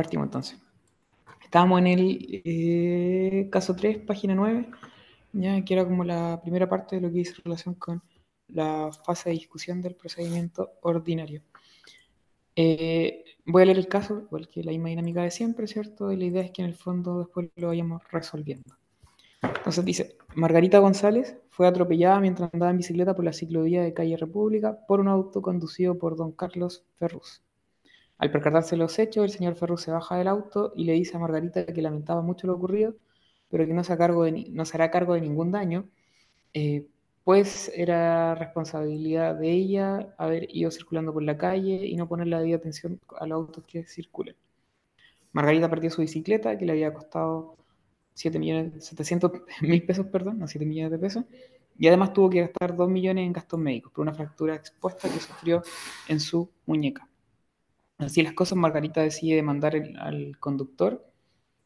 Partimos entonces. Estábamos en el eh, caso 3, página 9, ya que era como la primera parte de lo que dice relación con la fase de discusión del procedimiento ordinario. Eh, voy a leer el caso, igual que la misma dinámica de siempre, ¿cierto? Y la idea es que en el fondo después lo vayamos resolviendo. Entonces dice, Margarita González fue atropellada mientras andaba en bicicleta por la ciclovía de calle República por un auto conducido por don Carlos Ferrus. Al percatarse los hechos, el señor Ferrus se baja del auto y le dice a Margarita que lamentaba mucho lo ocurrido, pero que no se, cargo de, no se hará cargo de ningún daño, eh, pues era responsabilidad de ella haber ido circulando por la calle y no poner la debida atención a los autos que circulen. Margarita perdió su bicicleta, que le había costado 7 millones, 700 mil pesos, perdón, no 7 millones de pesos, y además tuvo que gastar 2 millones en gastos médicos por una fractura expuesta que sufrió en su muñeca. Así las cosas, Margarita decide demandar al conductor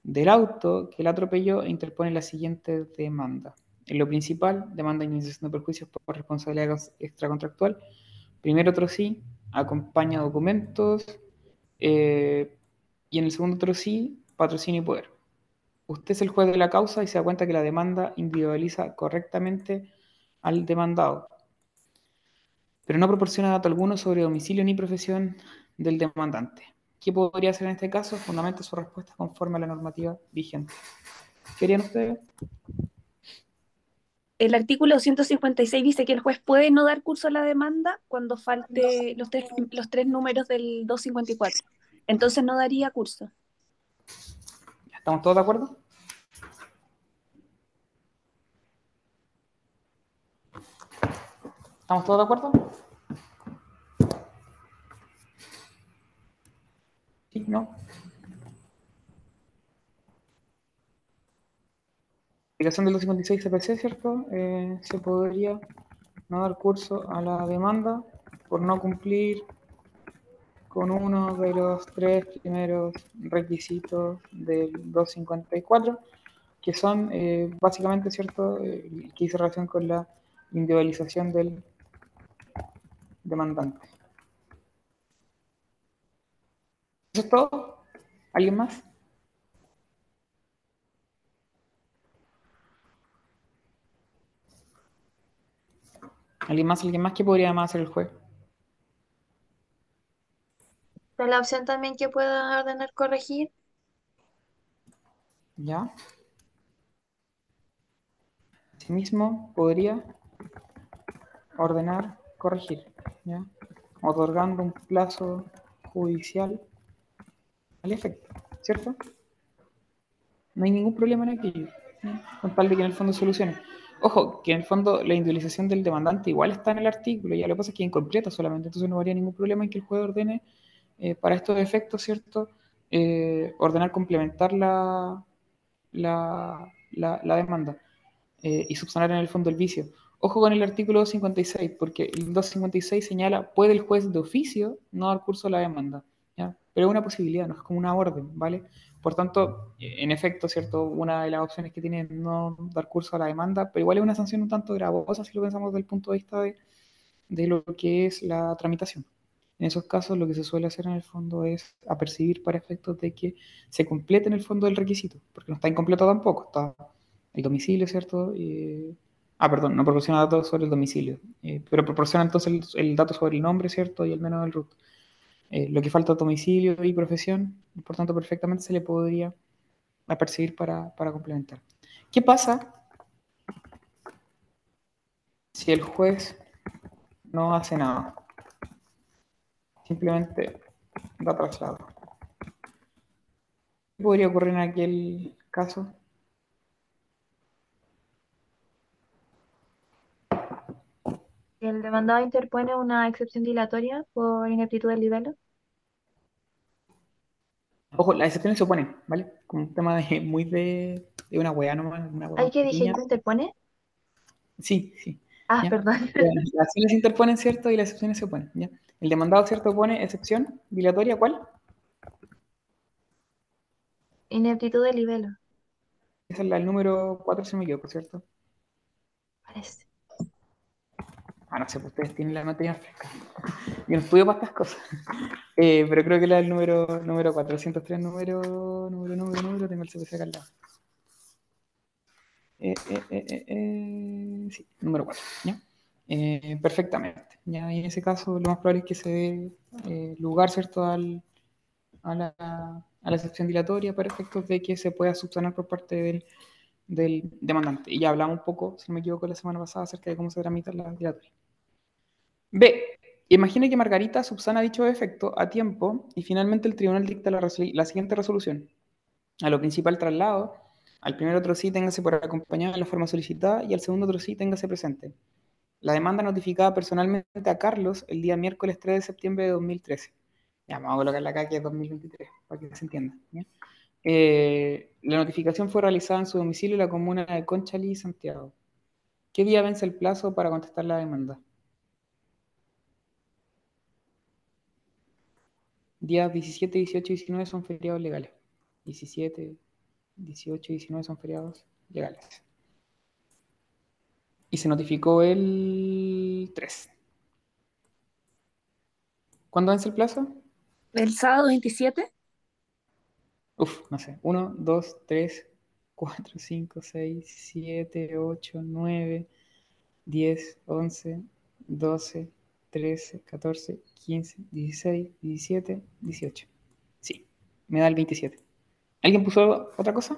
del auto que la atropelló e interpone la siguiente demanda. En lo principal, demanda indemnización de perjuicios por responsabilidad extracontractual. Primero otro sí, acompaña documentos. Eh, y en el segundo otro sí, patrocinio y poder. Usted es el juez de la causa y se da cuenta que la demanda individualiza correctamente al demandado, pero no proporciona dato alguno sobre domicilio ni profesión del demandante. ¿Qué podría hacer en este caso? Fundamenta su respuesta conforme a la normativa vigente. ¿Querían ustedes? El artículo 156 dice que el juez puede no dar curso a la demanda cuando falte los tres, los tres números del 254. Entonces no daría curso. ¿Estamos todos de acuerdo? ¿Estamos todos de acuerdo? ¿Sí? ¿No? Aplicación del 256 CPC, ¿cierto? Eh, se podría no dar curso a la demanda por no cumplir con uno de los tres primeros requisitos del 254, que son eh, básicamente, ¿cierto?, eh, que hice relación con la individualización del demandante. ¿Eso es todo? ¿Alguien más? ¿Alguien más? ¿Alguien más? ¿Qué podría más hacer el juez? la opción también que pueda ordenar corregir. ¿Ya? Asimismo, podría ordenar corregir, ¿ya? Otorgando un plazo judicial al efecto, ¿cierto? No hay ningún problema en aquello, con tal de que en el fondo solucione. Ojo, que en el fondo la individualización del demandante igual está en el artículo, ya lo que pasa es que es incompleta solamente, entonces no habría ningún problema en que el juez ordene eh, para estos efectos, ¿cierto? Eh, ordenar complementar la, la, la, demanda eh, y subsanar en el fondo el vicio. Ojo con el artículo 256, porque el 256 señala, puede el juez de oficio no dar curso a la demanda. Pero es una posibilidad, no es como una orden, ¿vale? Por tanto, en efecto, ¿cierto? Una de las opciones que tiene es no dar curso a la demanda, pero igual es una sanción un tanto gravosa si lo pensamos desde el punto de vista de, de lo que es la tramitación. En esos casos lo que se suele hacer en el fondo es apercibir para efectos de que se complete en el fondo el requisito, porque no está incompleto tampoco, está el domicilio, ¿cierto? ah, perdón, no proporciona datos sobre el domicilio, eh, pero proporciona entonces el, dato sobre el nombre, ¿cierto? Y el menos del root. Eh, lo que falta es domicilio y profesión, por tanto, perfectamente se le podría apercibir para, para complementar. ¿Qué pasa si el juez no hace nada? simplemente da traslado. ¿Qué podría ocurrir en aquel caso? El demandado interpone una excepción dilatoria por ineptitud del libelo. Ojo, las excepciones se oponen, ¿vale? Como un tema de, muy de, de una weá nomás. ¿Hay que decir que interpone? Sí, sí. Ah, perdón. Las excepciones se interponen, ¿cierto? Y las excepciones se oponen, ¿ya? El demandado, ¿cierto? Pone excepción dilatoria, ¿cuál? Ineptitud de libelo. Esa es la, el número 4, si me equivoco, ¿cierto? Parece. Ah, no sé, pues ustedes tienen la materia fresca. Yo no estudio para estas cosas. Eh, pero creo que era el número, número 403, número, número, número, número, tengo el CPC acá al lado. Eh, eh, sí, número 4, ¿ya? Perfectamente. ¿ya? Y en ese caso, lo más probable es que se dé lugar, ¿cierto?, al, a, la, a la excepción dilatoria para efectos de que se pueda subsanar por parte del, del demandante. Y ya hablamos un poco, si no me equivoco, la semana pasada acerca de cómo se tramitan las dilatorias. B. Imagine que Margarita subsana dicho defecto a tiempo y finalmente el tribunal dicta la, siguiente resolución. A lo principal traslado, al primer otro sí téngase por acompañado en la forma solicitada y al segundo otro sí téngase presente. La demanda notificada personalmente a Carlos el día miércoles 3 de septiembre de 2013. Ya, vamos a colocarla acá que es 2023, para que se entienda. Eh, la notificación fue realizada en su domicilio en la comuna de Conchalí, Santiago. ¿Qué día vence el plazo para contestar la demanda? Días 17, 18 y 19 son feriados legales. 17, 18 y 19 son feriados legales. Y se notificó el 3. ¿Cuándo vence el plazo? ¿El sábado 27? Uf, no sé. 1, 2, 3, 4, 5, 6, 7, 8, 9, 10, 11, 12, 13, 14, 15, 16, 17, 18. Sí, me da el 27. ¿Alguien puso otra cosa?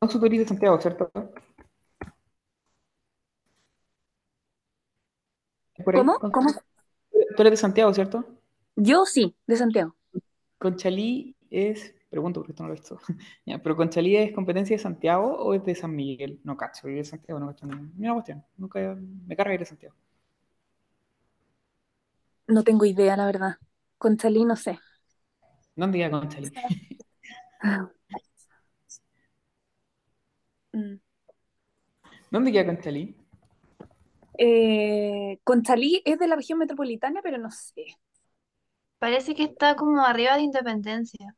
No su de Santiago, ¿cierto? ¿Cómo? ¿Cómo? Tú eres de Santiago, ¿cierto? Yo sí, de Santiago. Conchalí es, pregunto porque esto no lo he visto, Ya, pero Conchalí es competencia de Santiago o es de San Miguel? No cacho, soy de Santiago, no cacho. ni- una cuestión, nunca me carga ir de Santiago. No tengo idea, la verdad. Conchalí, no sé. ¿Dónde queda Conchalí? Mm. ¿Dónde queda Conchalí? Eh, Conchalí es de la región metropolitana, pero no sé. Parece que está como arriba de Independencia,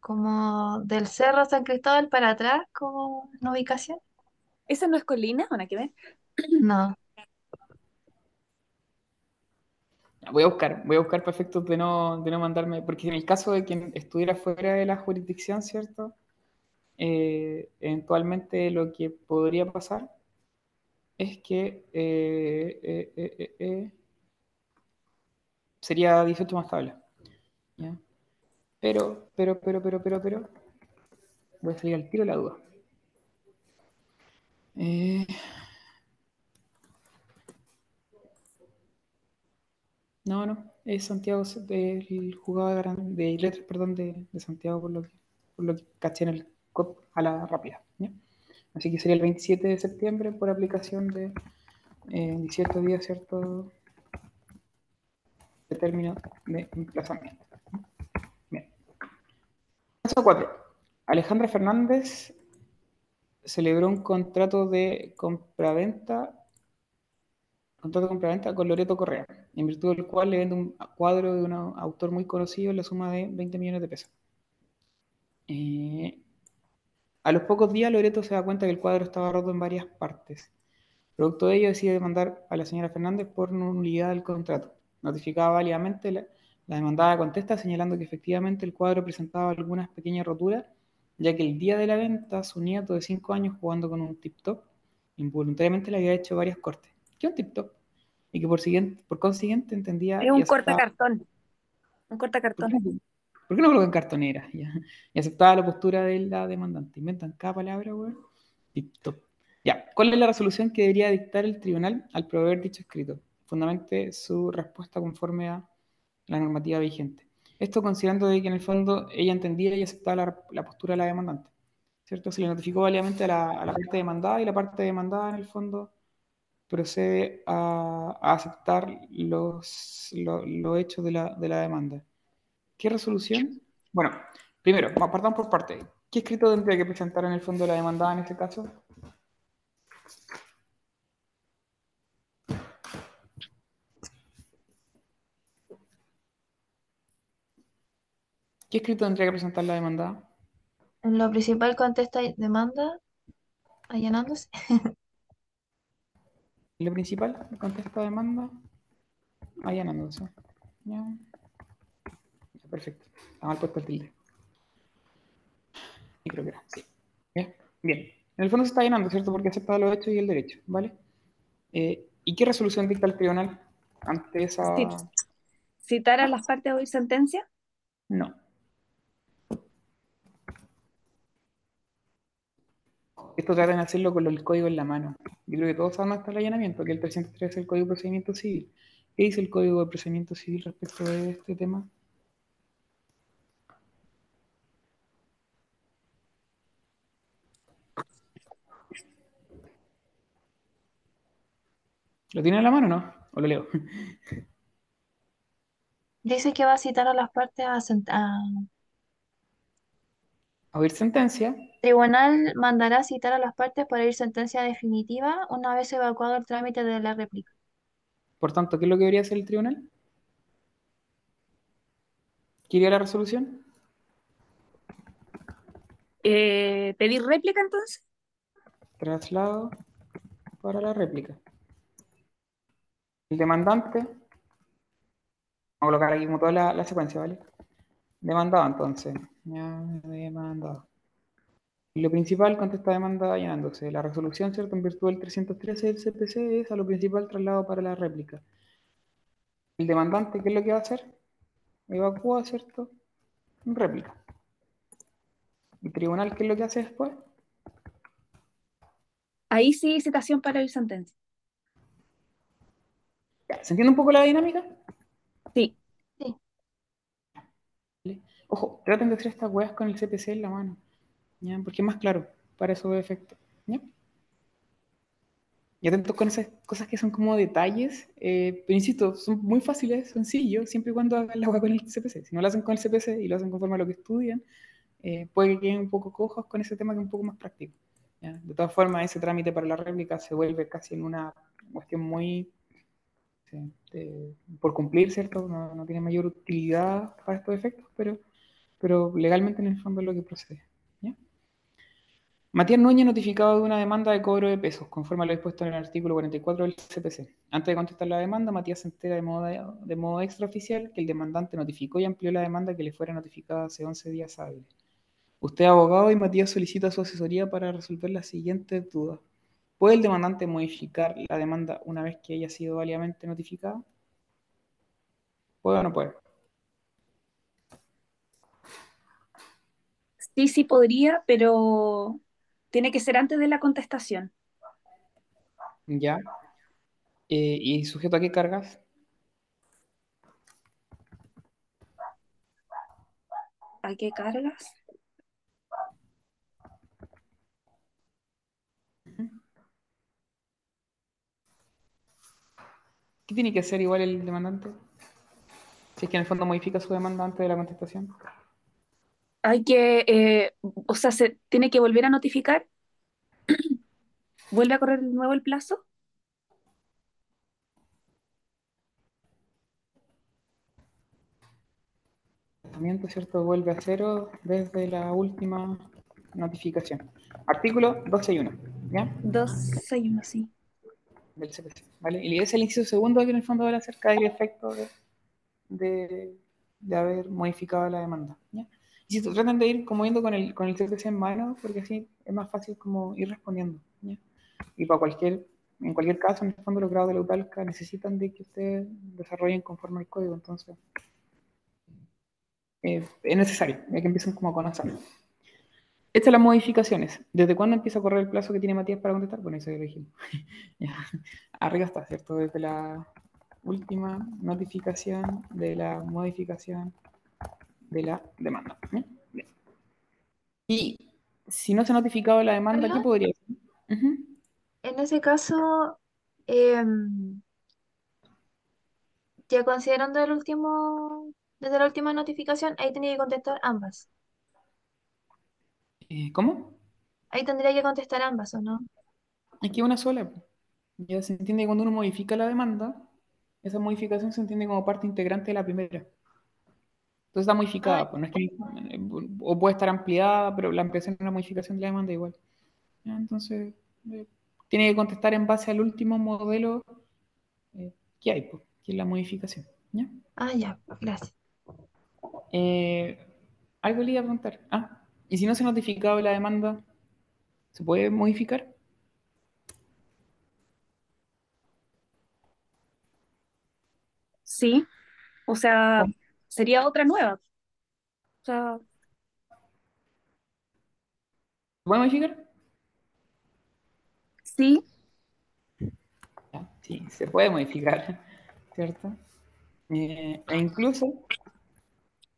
como del Cerro San Cristóbal para atrás, como en ubicación. ¿Esa no es colina? ¿O nada que ver? No, Voy a buscar, voy a buscar para efectos de no, de no mandarme, porque en el caso de quien estuviera fuera de la jurisdicción, ¿cierto? Eh, eventualmente lo que podría pasar es que eh, eh, eh, eh, eh, sería 18 más tabla. ¿ya? Pero, pero, pero, pero, pero, pero, voy a salir al tiro la duda. Eh, no, no, es Santiago, el jugado de, letras, perdón, de, Santiago, por lo que, por lo que caché en el COP a la rápida. Así que sería el 27 de septiembre por aplicación de eh, 18 días, ¿cierto? De término de emplazamiento. Caso 4. Alejandra Fernández celebró un contrato de compraventa contrato compraventa con Loreto Correa, en virtud del cual le vende un cuadro de un autor muy conocido en la suma de 20 millones de pesos. Eh, a los pocos días Loreto se da cuenta que el cuadro estaba roto en varias partes. Producto de ello decide demandar a la señora Fernández por nulidad del contrato. Notificada válidamente, la, la demandada contesta señalando que efectivamente el cuadro presentaba algunas pequeñas roturas, ya que el día de la venta su nieto de 5 años jugando con un tip-top involuntariamente le había hecho varias cortes. ¿Qué es un tip-top? Y que por, siguiente, por consiguiente entendía... Es un cortacartón. Un ¿Por cortacartón. no, por qué no colocan cartonera? Ya. Y aceptaba la postura de la demandante. Inventan cada palabra, weón. Tip-top. Ya. ¿Cuál es la resolución que debería dictar el tribunal al proveer dicho escrito? Fundamente su respuesta conforme a la normativa vigente. Esto considerando de que en el fondo ella entendía y aceptaba la, postura de la demandante. ¿Cierto? Se le notificó válidamente a la, a la parte demandada y la parte demandada en el fondo procede a, aceptar los, lo- hechos de la, de la demanda. ¿Qué resolución? Bueno, primero, partamos por parte. ¿Qué escrito tendría que presentar en el fondo la demandada en este caso? ¿Qué escrito tendría que presentar la demandada? En lo principal contesta demanda, allanándose. En lo principal, contesta demanda, allanándose. Ya. Ya, Perfecto. Está mal puesto el tilde. Y creo que era, sí. Ya. Bien. En el fondo se está llenando, ¿cierto? Porque acepta los hechos y el derecho, ¿vale? Eh, ¿Y qué resolución dicta el tribunal ante esa...? Citar a las partes a oír sentencia. No. Esto tratan de hacerlo con el código en la mano. Yo creo que todos saben hasta el allanamiento, que el 303 es el Código de Procedimiento Civil. ¿Qué dice el Código de Procedimiento Civil respecto de este tema? ¿Lo tiene en la mano o no? ¿O lo leo? Dice que va a citar a las partes a- A oír sentencia, Tribunal mandará citar a las partes para ir sentencia definitiva una vez evacuado el trámite de la réplica. por tanto, ¿qué es lo que debería hacer el tribunal? ¿Quiere la resolución? Eh, ¿pedir réplica entonces? Traslado para la réplica. El demandante, vamos a colocar aquí como toda la, la secuencia, ¿vale? Demandado entonces, ya demandado. Y lo principal contesta demanda llenándose. La resolución, ¿cierto? En virtud del 313 del CPC es a lo principal traslado para la réplica. El demandante, ¿qué es lo que va a hacer? Evacúa, ¿cierto? En réplica. El tribunal, ¿qué es lo que hace después? Ahí sí, citación para oír sentencia. ¿Se entiende un poco la dinámica? Sí. Sí. Ojo, traten de hacer estas weas con el CPC en la mano. ¿ya? Porque es más claro para esos efectos. ¿ya? Y atentos con esas cosas que son como detalles, eh, pero insisto, son muy fáciles, sencillos, siempre y cuando hagan la wea con el CPC. Si no lo hacen con el CPC y lo hacen conforme a lo que estudian, eh, puede que queden un poco cojos con ese tema que es un poco más práctico. ¿ya? De todas formas, ese trámite para la réplica se vuelve casi en una cuestión muy por cumplir, ¿cierto? No, no tiene mayor utilidad para estos efectos, pero, pero legalmente en el fondo es lo que procede. Matías Núñez notificado de una demanda de cobro de pesos, conforme a lo dispuesto en el artículo 44 del CPC. Antes de contestar la demanda, Matías se entera de modo, de modo extraoficial que el demandante notificó y amplió la demanda que le fuera notificada hace 11 días hábiles. Usted es abogado y Matías solicita su asesoría para resolver las siguientes dudas. ¿Puede el demandante modificar la demanda una vez que haya sido válidamente notificada? ¿Puede o no puede? Sí, sí podría, pero tiene que ser antes de la contestación. ¿Ya? Eh, ¿y sujeto a qué cargas? ¿A qué cargas? ¿Qué tiene que hacer igual el demandante? Si es que en el fondo modifica su demanda antes de la contestación. Hay que, eh, o sea, se tiene que volver a notificar. ¿Vuelve a correr de nuevo el plazo? El tratamiento, ¿cierto? Vuelve a cero desde la última notificación. Artículo 12.1, ¿ya? Dos, seis, uno, sí. Del CPC, ¿vale? Y es el inciso segundo que en el fondo habla acerca del efecto de, de, de haber modificado la demanda, ¿ya? Y si traten de ir como yendo con el, con el CPC en mano, porque así es más fácil como ir respondiendo. Y para cualquier, en cualquier caso, en el fondo los grados de la UTALCA necesitan de que ustedes desarrollen conforme al código, entonces eh, es necesario, ya que empiecen como a conocer. Estas las modificaciones. ¿Desde cuándo empieza a correr el plazo que tiene Matías para contestar? Bueno, eso ya lo dijimos. Arriba está, ¿cierto? Desde la última notificación de la modificación de la demanda. Bien. Y si no se ha notificado la demanda, ¿qué podría ser? En ese caso, em, ya considerando el último, desde la última notificación, ahí tenía que contestar ambas. Eh, ¿Cómo? Ahí tendría que contestar ambas, ¿o no? Aquí una sola. Ya se entiende que cuando uno modifica la demanda, esa modificación se entiende como parte integrante de la primera. Entonces está modificada, pues no es que, o puede estar ampliada, pero la ampliación es una modificación de la demanda igual. ¿Ya? Entonces, eh, tiene que contestar en base al último modelo eh, que hay, pues, que es la modificación. ¿ya? Ah, ya, gracias. Eh, algo le iba a preguntar. Ah, ¿y si no se ha notificado la demanda, se puede modificar? Sí, o sea, sería otra nueva. O sea, ¿Se puede modificar? sí, Sí, se puede modificar, ¿cierto? Eh, e incluso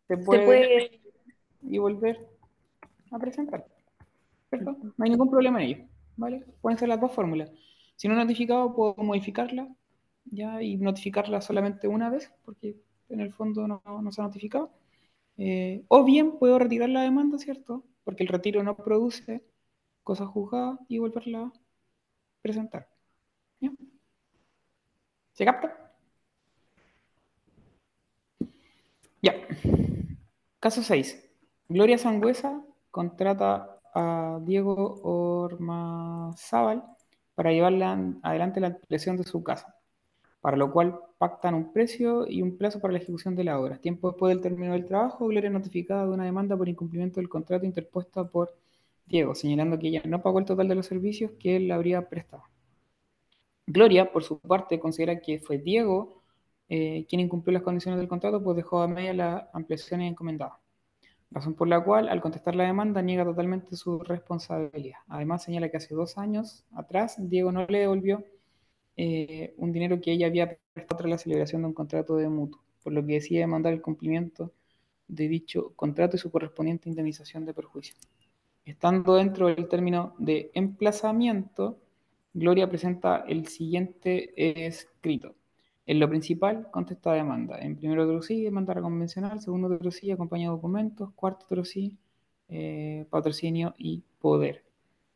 se se puede puede, y volver a presentar, ¿cierto? No hay ningún problema en ello, ¿vale? Pueden ser las dos fórmulas. Si no he notificado, puedo modificarla ya y notificarla solamente una vez, porque en el fondo no, se ha notificado. Eh, o bien puedo retirar la demanda, ¿cierto? Porque el retiro no produce cosas juzgadas y volverla a presentar. ¿Ya? ¿Se capta? Ya. Caso 6. Gloria Sangüesa contrata a Diego Ormazábal para llevarla adelante la ampliación de su casa, para lo cual pactan un precio y un plazo para la ejecución de la obra. Tiempo después del término del trabajo, Gloria notificada de una demanda por incumplimiento del contrato interpuesta por Diego, señalando que ella no pagó el total de los servicios que él le habría prestado. Gloria, por su parte, considera que fue Diego eh, quien incumplió las condiciones del contrato, pues dejó a media las ampliaciones encomendadas. Razón por la cual, al contestar la demanda, niega totalmente su responsabilidad. Además, señala que hace dos años atrás, Diego no le devolvió eh, un dinero que ella había prestado tras la celebración de un contrato de mutuo, por lo que decide demandar el cumplimiento de dicho contrato y su correspondiente indemnización de perjuicio. Estando dentro del término de emplazamiento, Gloria presenta el siguiente escrito. En lo principal, contesta demanda. En primero otro sí, demanda convencional. Segundo otro sí, acompaña documentos. Cuarto otro sí, eh, patrocinio y poder.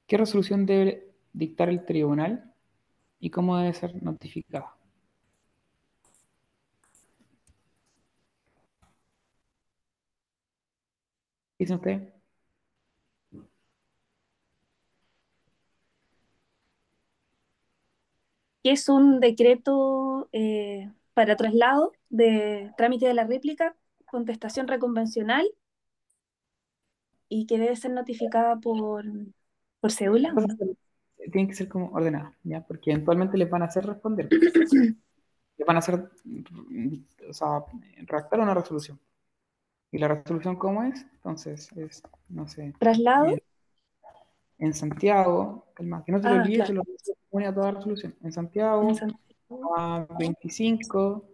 ¿Qué resolución debe dictar el tribunal y cómo debe ser notificada? ¿Qué dice usted? es un decreto eh, para traslado de trámite de la réplica, contestación reconvencional y que debe ser notificada por, por cédula. ¿O no? Tiene que ser como ordenada, ¿ya? Porque eventualmente les van a hacer responder. les van a hacer, o sea, redactar una resolución. ¿Y la resolución cómo es? Entonces, es, no sé, Traslado, en, en Santiago, calma, que no se lo Ah, olvide, claro. se lo pone a toda la resolución. En Santiago, en Santiago, a 25,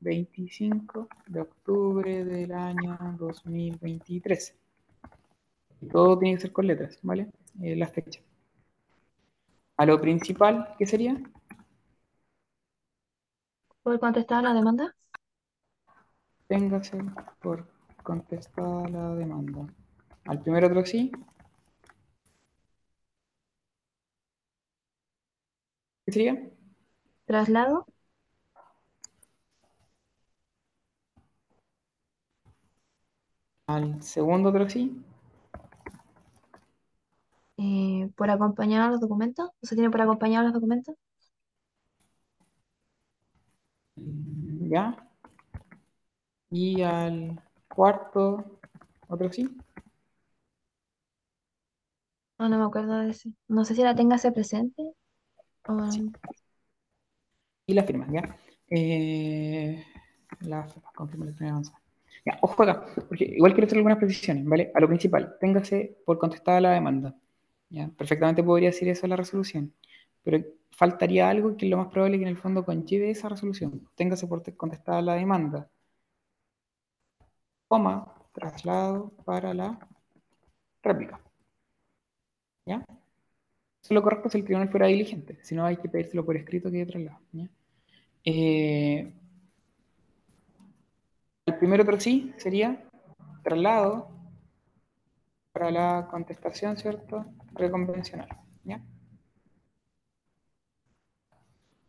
25 de octubre del año 2023. Y todo tiene que ser con letras, ¿vale? Eh, la fecha. A lo principal, ¿qué sería? ¿Puedo contestar la demanda? Téngase por contestada la demanda. Al primer otro sí. ¿Qué sería? Traslado. Al segundo otro sí. Eh, por acompañar los documentos. ¿O se tiene por acompañar los documentos? ¿Ya? Y al cuarto otro sí. No, no me acuerdo de ese. No sé si la téngase presente. o- Y la firma, ¿ya? Eh, la firma, confirma la primera avanzada. Ya, ojo acá, porque igual quiero hacer algunas precisiones, ¿vale? A lo principal, téngase por contestada la demanda. Perfectamente podría decir eso en la resolución, pero faltaría algo que lo más probable que en el fondo conlleve esa resolución. Téngase por te- contestada la demanda. Coma, traslado para la réplica. ¿Ya? Eso es lo correcto si el tribunal fuera diligente. Si no, hay que pedírselo por escrito que traslado. Eh, el primer otro sí sería traslado para la contestación, ¿cierto? Reconvencional. ¿ya?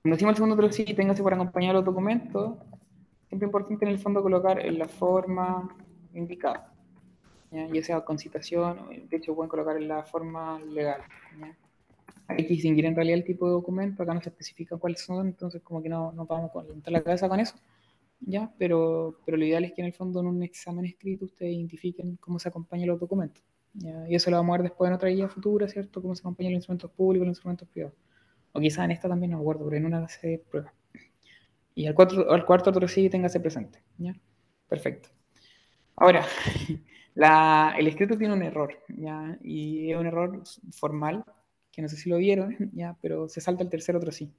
Cuando decimos el segundo otro sí, téngase por acompañar los documentos. Siempre importante en el fondo colocar en la forma indicado. ¿ya? ya sea con citación, de hecho pueden colocar en la forma legal. ¿ya? Hay que distinguir en realidad el tipo de documento, acá no se especifica cuáles son, entonces como que no, no vamos a levantar la cabeza con eso. ¿ya? Pero, pero lo ideal es que en el fondo en un examen escrito ustedes identifiquen cómo se acompañan los documentos. ¿Ya? Y eso lo vamos a ver después en otra guía futura, ¿cierto? Cómo se acompañan los instrumentos públicos, los instrumentos privados. O quizás en esta también, no me acuerdo, pero en una de prueba. Y al, cuarto, al cuarto otro sí téngase presente. ¿ya? Perfecto. Ahora, la, el escrito tiene un error, ¿ya? Y es un error formal, que no sé si lo vieron, ¿ya? Pero se salta el tercer otro sí.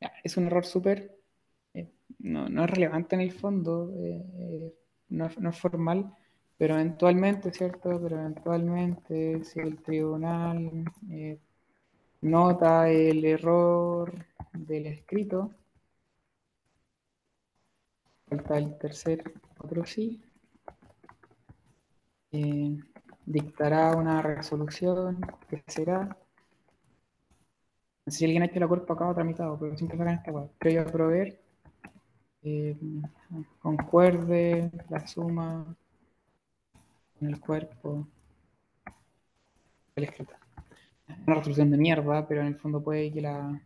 ¿Ya? Es un error súper eh, no, no, es relevante en el fondo, eh, eh, no, no, es formal, pero eventualmente, ¿cierto? Pero eventualmente, si el tribunal eh, nota el error del escrito, falta el tercer otro sí, dictará una resolución que será si alguien ha hecho la cuerpo acá o tramitado, pero siempre sacan esta web. Pero yo proveer eh, concuerde la suma en el cuerpo del escrito. Una resolución de mierda, pero en el fondo puede que la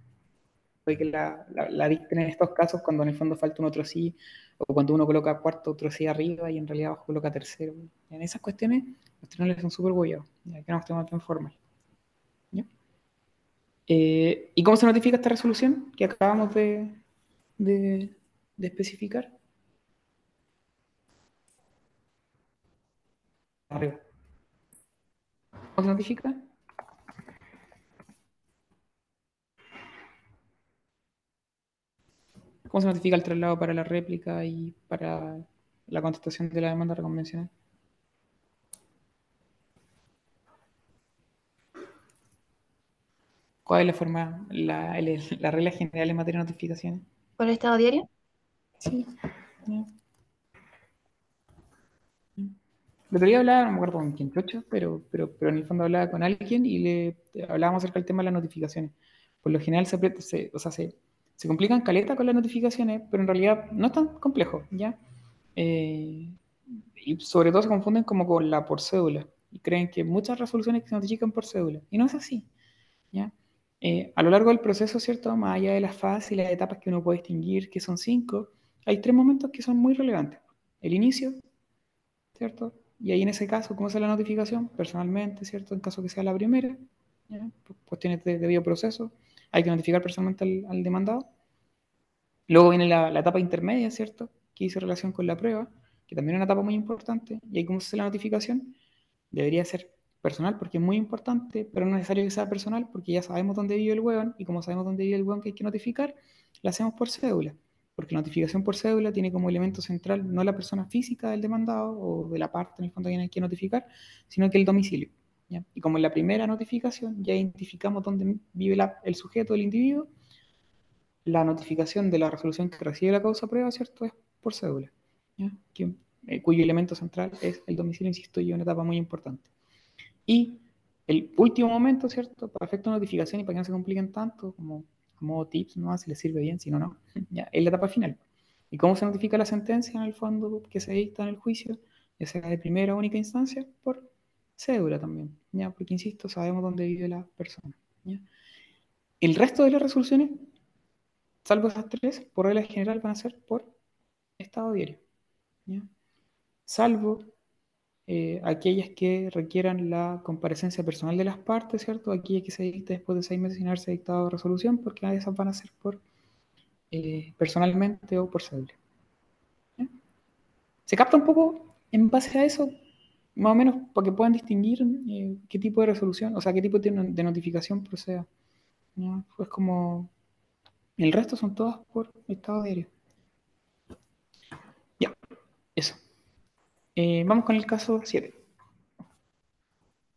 puede que la, la, la, dicten en estos casos cuando en el fondo falta un otro sí, o cuando uno coloca cuarto, otro sí arriba y en realidad abajo coloca tercero. En esas cuestiones los tribunales son súper huellados, ya que no estamos tan formal. Eh, ¿Y cómo se notifica esta resolución que acabamos de, de especificar? Arriba. ¿Cómo se notifica? ¿Cómo se notifica el traslado para la réplica y para la contestación de la demanda reconvencional? ¿Cuál es la forma, la, la regla general en materia de notificaciones? ¿Por el estado diario? Sí. El otro día hablaba, no me acuerdo con quién, Chocho, pero, pero, pero en el fondo hablaba con alguien y le hablábamos acerca del tema de las notificaciones. Por lo general se, se o sea, se, se complican caleta con las notificaciones, pero en realidad no es tan complejo, ¿ya? Eh, y sobre todo se confunden como con la por cédula y creen que muchas resoluciones se notifican por cédula y no es así, ¿ya? Eh, a lo largo del proceso, ¿cierto? Más allá de las fases y las etapas que uno puede distinguir, que son cinco, hay tres momentos que son muy relevantes. El inicio, ¿cierto? Y ahí en ese caso, ¿cómo es la notificación? Personalmente, ¿cierto? En caso que sea la primera, ¿ya? cuestiones de debido proceso, hay que notificar personalmente al, al demandado. Luego viene la, la, etapa intermedia, ¿cierto? Que hizo relación con la prueba, que también es una etapa muy importante. Y ahí, ¿cómo se hace la notificación? Debería ser personal porque es muy importante, pero no es necesario que sea personal porque ya sabemos dónde vive el hueón y como sabemos dónde vive el hueón que hay que notificar, la hacemos por cédula. Porque la notificación por cédula tiene como elemento central no la persona física del demandado o de la parte en el fondo que hay que notificar, sino que el domicilio. ¿ya? Y como en la primera notificación ya identificamos dónde vive la, el sujeto, el individuo, la notificación de la resolución que recibe la causa prueba, ¿cierto? Es por cédula, ¿ya? Que, eh, cuyo elemento central es el domicilio, insisto yo, una etapa muy importante. Y el último momento, ¿cierto? Para efecto de notificación y para que no se compliquen tanto, como modo tips, ¿no? Si les sirve bien, si no, no. Ya, es la etapa final. ¿Y cómo se notifica la sentencia en el fondo que se dicta en el juicio? Ya sea de primera o única instancia, por cédula también, ¿ya? Porque, insisto, sabemos dónde vive la persona, ¿ya? El resto de las resoluciones, salvo esas tres, por regla general van a ser por estado diario, ¿ya? Salvo eh, aquellas que requieran la comparecencia personal de las partes, ¿cierto? Aquellas que se dicte después de seis meses sin haberse dictado resolución, porque esas van a ser por eh, personalmente o por cédula. Se capta un poco en base a eso, más o menos para que puedan distinguir eh, qué tipo de resolución, o sea, qué tipo de, notificación proceda. ¿ya? Pues como el resto son todas por estado diario. Ya, eso. Eh, vamos con el caso 7.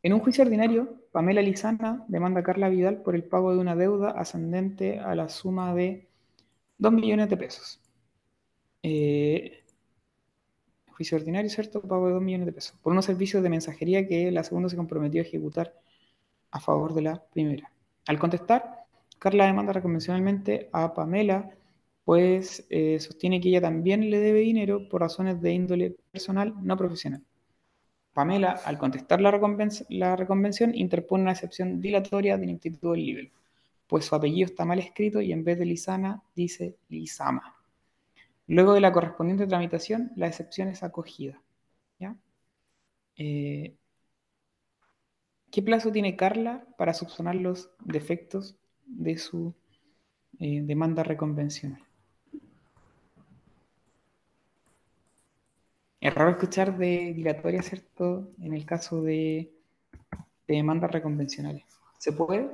En un juicio ordinario, Pamela Lizana demanda a Carla Vidal por el pago de una deuda ascendente a la suma de 2 millones de pesos. Eh, juicio ordinario, ¿cierto? Pago de 2 millones de pesos. Por unos servicios de mensajería que la segunda se comprometió a ejecutar a favor de la primera. Al contestar, Carla demanda reconvencionalmente a Pamela pues sostiene que ella también le debe dinero por razones de índole personal, no profesional. Pamela, al contestar la, reconvención, interpone una excepción dilatoria de ineptitud del libro, pues su apellido está mal escrito y en vez de Lisana dice Lisama. Luego de la correspondiente tramitación, la excepción es acogida. Eh, ¿Qué plazo tiene Carla para subsanar los defectos de su eh, demanda reconvencional? Es raro escuchar de dilatoria, ¿cierto? En el caso de, demandas reconvencionales. ¿Se puede?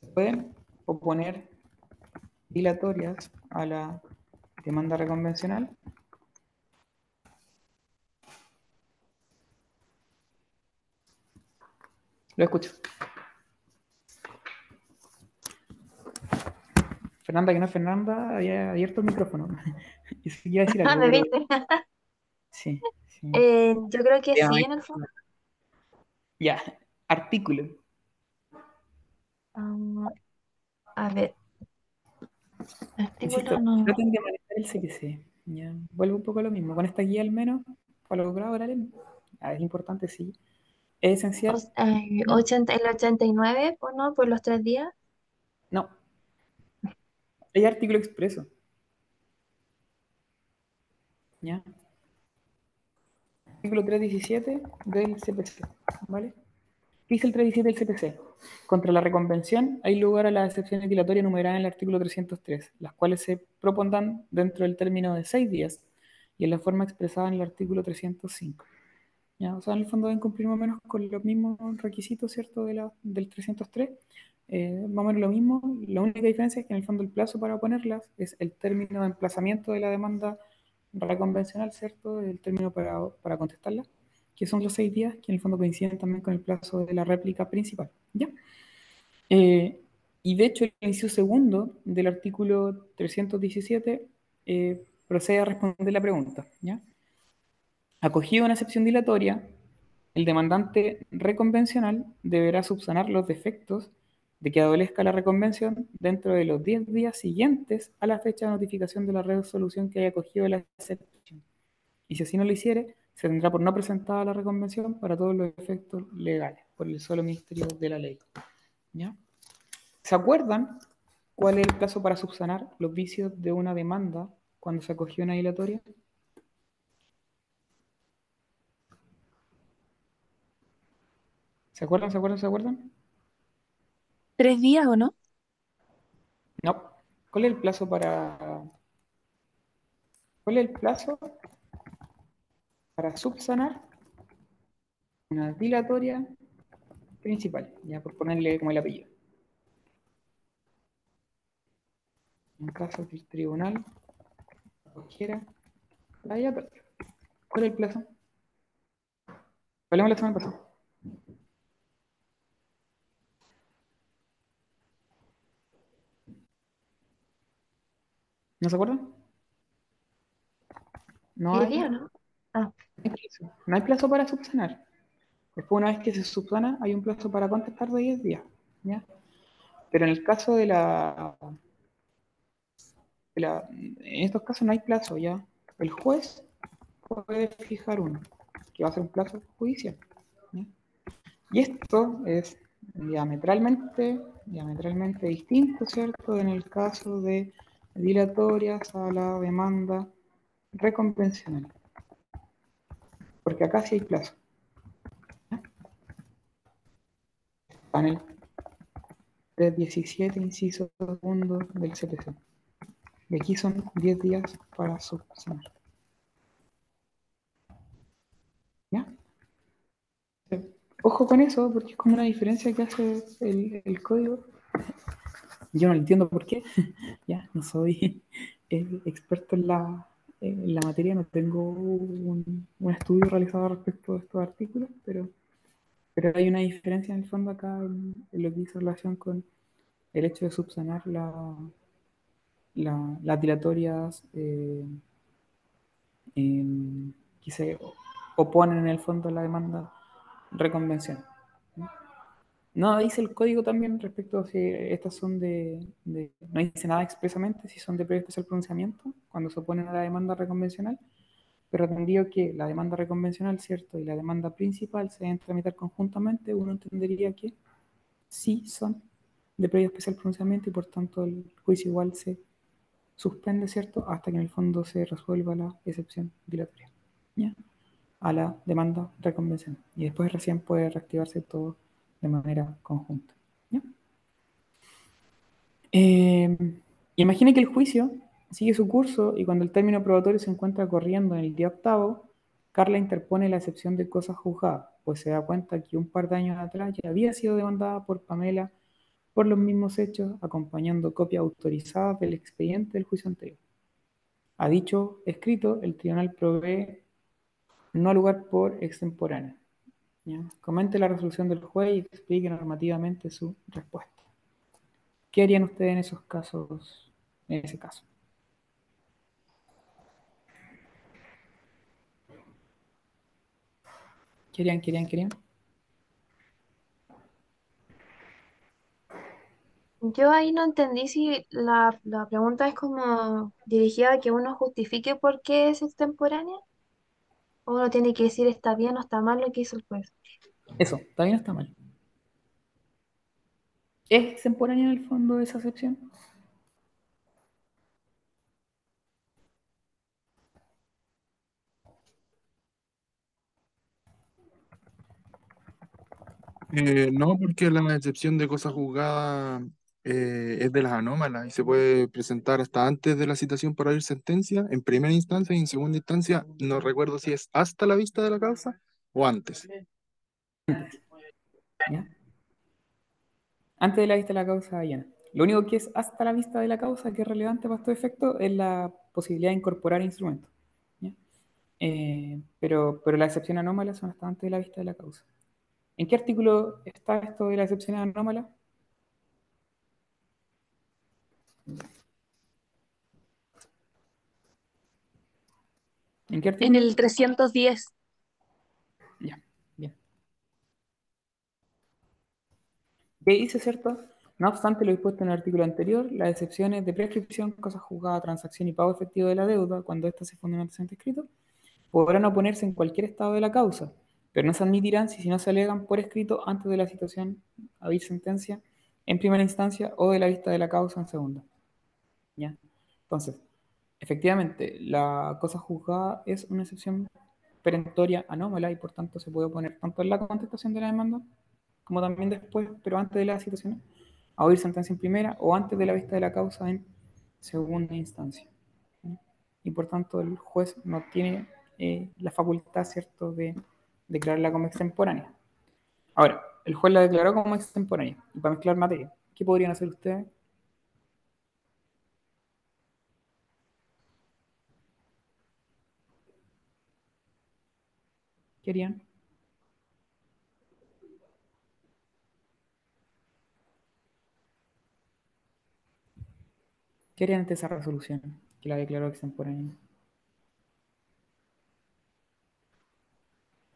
¿Se pueden oponer dilatorias a la demanda reconvencional? Lo escucho. Fernanda, que no Fernanda, había abierto el micrófono. y si iba a decir Ah, algo, ¿me pero- viste? Sí, sí. Eh, yo creo que Ya, sí, en el fondo. Ya, artículo. Um, a ver. Insisto, Artículo no. traten de manejar el. Ya, vuelvo un poco a lo mismo. Con esta guía al menos, para lograr orales, ah, es importante, sí. Es esencial. Eh, 80, el 89, ¿o no? Por los tres días. No. Hay artículo expreso. ¿Ya? Artículo 317 del CPC. ¿Vale? ¿Qué dice el 317 del CPC? Contra la reconvención hay lugar a las excepciones dilatorias enumeradas en el artículo 303, las cuales se propondrán dentro del término de seis días y en la forma expresada en el artículo 305. ¿Ya? O sea, en el fondo deben cumplir más o menos con los mismos requisitos, ¿cierto? De la, del 303. Eh, más o menos lo mismo. La única diferencia es que en el fondo el plazo para oponerlas es el término de emplazamiento de la demanda reconvencional, ¿cierto? El término para, para contestarla, que son los seis días, que en el fondo coinciden también con el plazo de la réplica principal. ¿Ya? Eh, y de hecho, el inciso segundo del artículo 317 eh, procede a responder la pregunta. ¿ya? Acogido una excepción dilatoria, el demandante reconvencional deberá subsanar los defectos de que adolezca la reconvención dentro de los 10 días siguientes a la fecha de notificación de la resolución que haya acogido la excepción. Y si así no lo hiciere, se tendrá por no presentada la reconvención para todos los efectos legales, por el solo Ministerio de la Ley. ¿Ya? ¿Se acuerdan cuál es el plazo para subsanar los vicios de una demanda cuando se acogió una dilatoria? ¿Se acuerdan? ¿Se acuerdan? ¿Se acuerdan? ¿Tres días o no? No. ¿Cuál es el plazo para... ¿Cuál es el plazo para subsanar una dilatoria principal? Ya por ponerle como el apellido. En caso que el tribunal acogiera la dilatoria. ¿Cuál es el plazo? Hablamos la semana pasada. ¿No se acuerdan? No ¿Diez hay, no? Ah, no hay plazo. No hay plazo para subsanar. Después, una vez que se subsana, hay un plazo para contestar de 10 días. ¿ya? Pero en el caso de la, de la- En estos casos no hay plazo, ¿ya? El juez puede fijar uno, que va a ser un plazo judicial. ¿ya? Y esto es diametralmente, diametralmente distinto, ¿cierto? En el caso de dilatorias a la demanda reconvencional. Porque acá sí hay plazo. Está en el 317, inciso segundo del CPC. Y aquí son 10 días para subsanar. ¿Ya? Ojo con eso, porque es como una diferencia que hace el código. Yo no entiendo por qué. ya, no soy eh, experto en la, en la materia, no tengo un, un estudio realizado respecto a estos artículos, pero, pero hay una diferencia en el fondo acá en, lo que dice relación con el hecho de subsanar la, la- las dilatorias eh, que se oponen en el fondo a la demanda reconvención. ¿No? Dice el código también respecto a si estas son de, No dice nada expresamente si son de previo especial pronunciamiento cuando se oponen a la demanda reconvencional, pero atendido que la demanda reconvencional, ¿cierto? Y la demanda principal se deben tramitar conjuntamente, uno entendería que sí son de previo especial pronunciamiento y por tanto el juicio igual se suspende, ¿cierto? Hasta que en el fondo se resuelva la excepción dilatoria. A la demanda reconvencional. Y después recién puede reactivarse todo de manera conjunta. ¿ya? Eh, imagine que el juicio sigue su curso y cuando el término probatorio se encuentra corriendo en el día octavo, Carla interpone la excepción de cosas juzgadas, pues se da cuenta que un par de años atrás ya había sido demandada por Pamela por los mismos hechos, acompañando copias autorizadas del expediente del juicio anterior. A dicho escrito, el tribunal provee no lugar por extemporáneo. ¿Ya? Comente la resolución del juez y explique normativamente su respuesta. ¿Qué harían ustedes en esos casos, en ese caso? ¿Qué harían, qué harían, qué harían? Yo ahí no entendí si la, la pregunta es como dirigida a que uno justifique por qué es extemporánea, uno tiene que decir está bien o está mal lo que hizo el juez. Eso, ¿está bien o está mal? ¿Es extemporánea en el fondo esa excepción? Eh, no, porque la excepción de cosa juzgada eh, es de las anómalas y se puede presentar hasta antes de la citación para oír sentencia, en primera instancia y en segunda instancia, no recuerdo si es hasta la vista de la causa o antes. ¿Ya? Antes de la vista de la causa llena. Lo único que es hasta la vista de la causa que es relevante para estos efectos es la posibilidad de incorporar instrumentos. ¿ya? Eh, pero, pero las excepciones anómalas son hasta antes de la vista de la causa. ¿En qué artículo está esto de las excepciones anómalas? ¿En qué En artículo? el 310. Ya, bien. ¿Qué dice, cierto? No obstante lo dispuesto en el artículo anterior, las excepciones de prescripción, cosas juzgadas, transacción y pago efectivo de la deuda, cuando ésta se fundamenta en escrito, podrán oponerse en cualquier estado de la causa, pero no se admitirán si no se alegan por escrito antes de la situación a oír sentencia en primera instancia o de la vista de la causa en segunda. Entonces, efectivamente, la cosa juzgada es una excepción perentoria anómala y por tanto se puede oponer tanto en la contestación de la demanda como también después, pero antes de la situación, a oír sentencia en primera o antes de la vista de la causa en segunda instancia. Y por tanto el juez no tiene eh, la facultad, ¿cierto?, de declararla como extemporánea. Ahora, el juez la declaró como extemporánea y para mezclar materia, ¿qué podrían hacer ustedes? ¿Qué harían ante esa resolución que la declaró extemporánea?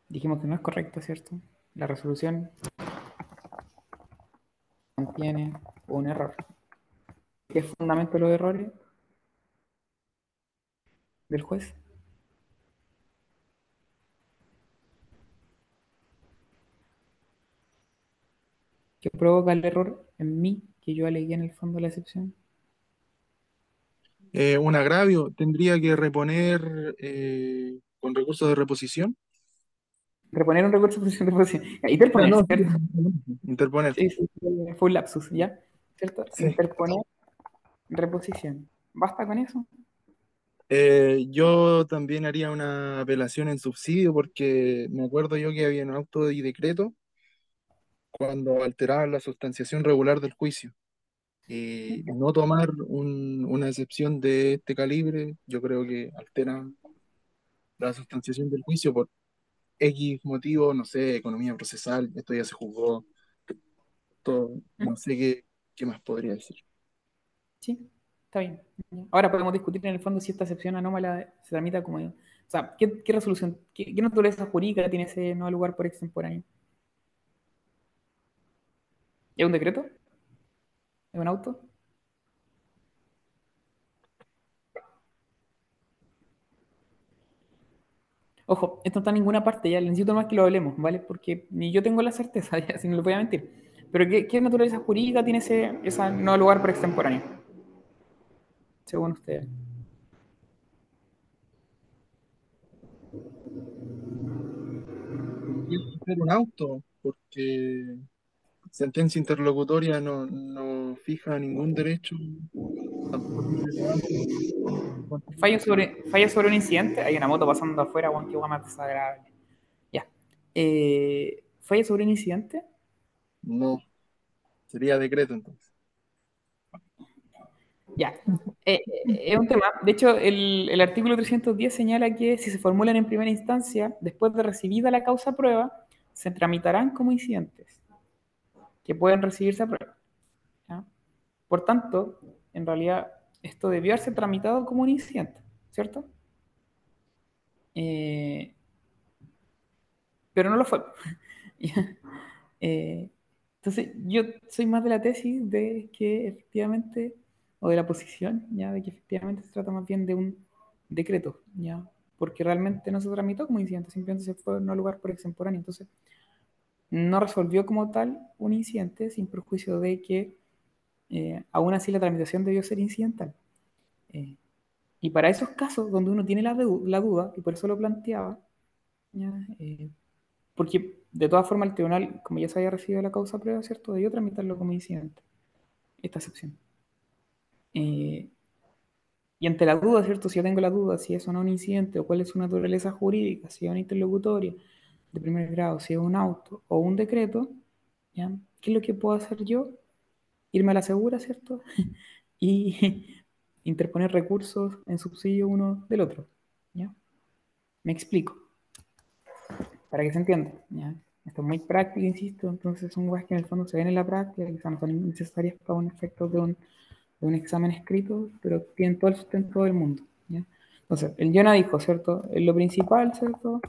Dijimos que no es correcto, ¿cierto? La resolución contiene un error. ¿Qué es fundamento de los errores del juez? ¿Qué provoca el error en mí que yo alegué en el fondo la excepción? Eh, un agravio tendría que reponer eh, con recursos de reposición. Reponer un recurso de reposición. Interponer, No, no, ¿cierto? Interponer. Sí, sí, sí, fue un lapsus, ¿ya? ¿Cierto? Sí. Interponer reposición. ¿Basta con eso? Eh, yo también haría una apelación en subsidio porque me acuerdo yo que había un auto y decreto cuando alteraban la sustanciación regular del juicio. Y no tomar un- una excepción de este calibre, yo creo que altera la sustanciación del juicio por X motivo, no sé, economía procesal, esto ya se juzgó, todo, no sé qué, qué más podría decir. Sí, está bien. Ahora podemos discutir en el fondo si esta excepción anómala se tramita como... O sea, ¿qué, qué resolución, qué, qué naturaleza jurídica tiene ese no lugar por extemporáneo? ¿Es un decreto? ¿Es un auto? Ojo, esto no está en ninguna parte, ya necesito más que lo hablemos, ¿vale? Porque ni yo tengo la certeza, ya, si no lo voy a mentir. Pero ¿qué, naturaleza jurídica tiene ese esa no lugar por extemporáneo? Según ustedes. Un auto, porque sentencia interlocutoria no, no fija ningún derecho. Fallo sobre, falla sobre un incidente. Hay una moto pasando afuera, Juan, guay más desagradable. Ya. Eh, falla sobre un incidente. No, sería decreto entonces. Ya. Eh, es un tema. De hecho, el, el artículo 310 señala que si se formulan en primera instancia, después de recibida la causa prueba, se tramitarán como incidentes que pueden recibirse a prueba. Por tanto, en realidad, esto debió haberse tramitado como un incidente, ¿cierto? Eh, pero no lo fue. Eh, entonces, yo soy más de la tesis de que efectivamente, o de la posición, ya, de que efectivamente se trata más bien de un decreto, ya, porque realmente no se tramitó como incidente, simplemente se fue a un lugar por extemporáneo. Entonces, no resolvió como tal un incidente sin perjuicio de que eh, aún así la tramitación debió ser incidental. Eh, y para esos casos donde uno tiene la, du- la duda, y por eso lo planteaba. Eh, porque de todas formas el tribunal, como ya se había recibido la causa prueba, ¿cierto? Debió tramitarlo como incidente, esta excepción. Eh, y ante la duda, ¿cierto? Si yo tengo la duda si es o no un incidente o cuál es su naturaleza jurídica, si es una interlocutoria de primer grado, si es un auto o un decreto, ¿ya? ¿Qué es lo que puedo hacer yo? Irme a la segura, ¿cierto? y interponer recursos en subsidio uno del otro, ¿ya? Me explico, para que se entienda, ¿ya? Esto es muy práctico, insisto, entonces son cosas que en el fondo se ven en la práctica, quizás no son necesarias para un efecto de un, de un examen escrito, pero tienen todo el sustento del mundo, ¿ya? Entonces, el Jonah dijo, ¿cierto? Lo principal, ¿cierto?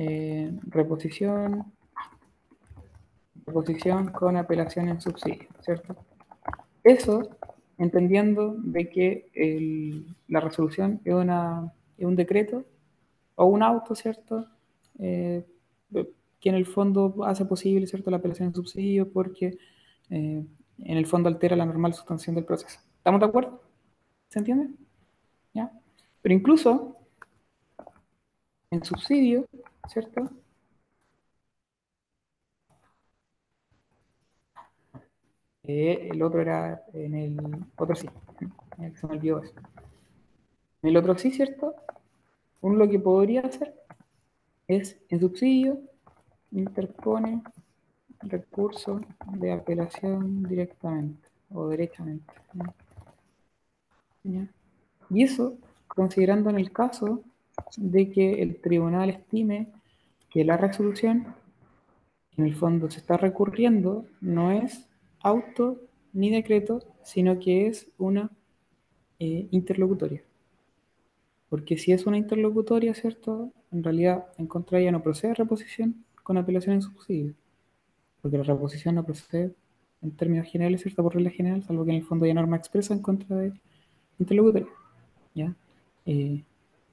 Eh, reposición, reposición con apelación en subsidio, ¿cierto? Eso entendiendo de que la resolución es, una, es un decreto o un auto, ¿cierto? Eh, que en el fondo hace posible, ¿cierto?, la apelación en subsidio porque eh, en el fondo altera la normal sustanciación del proceso. ¿Estamos de acuerdo? ¿Se entiende? ¿Ya? Pero incluso en subsidio, ¿cierto? Eh, el otro era en el otro sí, olvidó eso. En el otro sí, ¿cierto? Uno lo que podría hacer es en subsidio interpone recurso de apelación directamente o derechamente. Y eso considerando en el caso de que el tribunal estime que la resolución en el fondo se está recurriendo no es auto ni decreto, sino que es una eh, interlocutoria. Porque si es una interlocutoria, ¿cierto? En realidad, en contra de ella no procede reposición con apelación en subsidio. Porque la reposición no procede en términos generales, ¿cierto? Por regla general, salvo que en el fondo haya norma expresa en contra de interlocutoria. ¿Ya? Eh,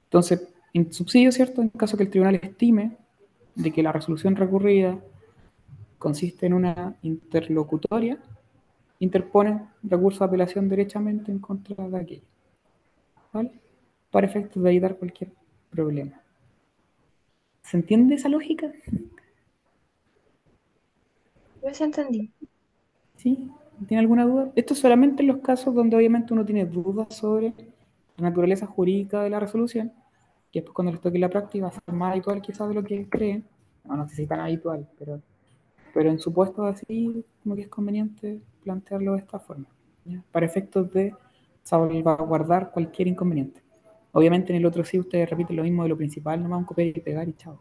entonces, en subsidio, ¿cierto? En caso que el tribunal estime de que la resolución recurrida consiste en una interlocutoria, interpone recurso de apelación derechamente en contra de aquello. ¿Vale? Para efectos de evitar cualquier problema. ¿Se entiende esa lógica? Yo sí entendí. ¿Sí? ¿Tiene alguna duda? Esto es solamente en los casos donde obviamente uno tiene dudas sobre la naturaleza jurídica de la resolución, que después cuando les toque la práctica va a ser más habitual quizás de lo que creen, no, no sé si tan habitual, pero, pero en supuestos así como que es conveniente plantearlo de esta forma, para efectos de salvaguardar cualquier inconveniente. Obviamente en el otro sí ustedes repiten lo mismo de lo principal, nomás un copiar y pegar y chao.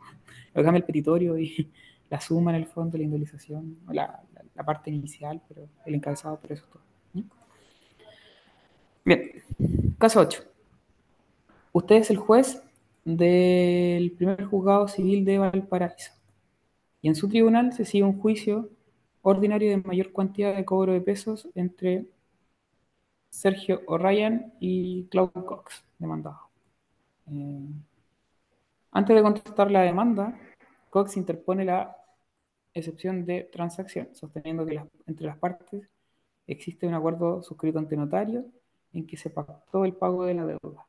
Lo cambia el petitorio y la suma en el fondo, la indemnización, la, parte inicial, pero el encabezado, pero eso es todo. Bien, caso 8. Usted es el juez del primer juzgado civil de Valparaíso. y en su tribunal se sigue un juicio ordinario de mayor cantidad de cobro de pesos entre Sergio O'Ryan y Claude Cox, demandado. Eh, antes de contestar la demanda, Cox interpone la excepción de transacción, sosteniendo que entre las partes existe un acuerdo suscrito ante notario en que se pactó el pago de la deuda.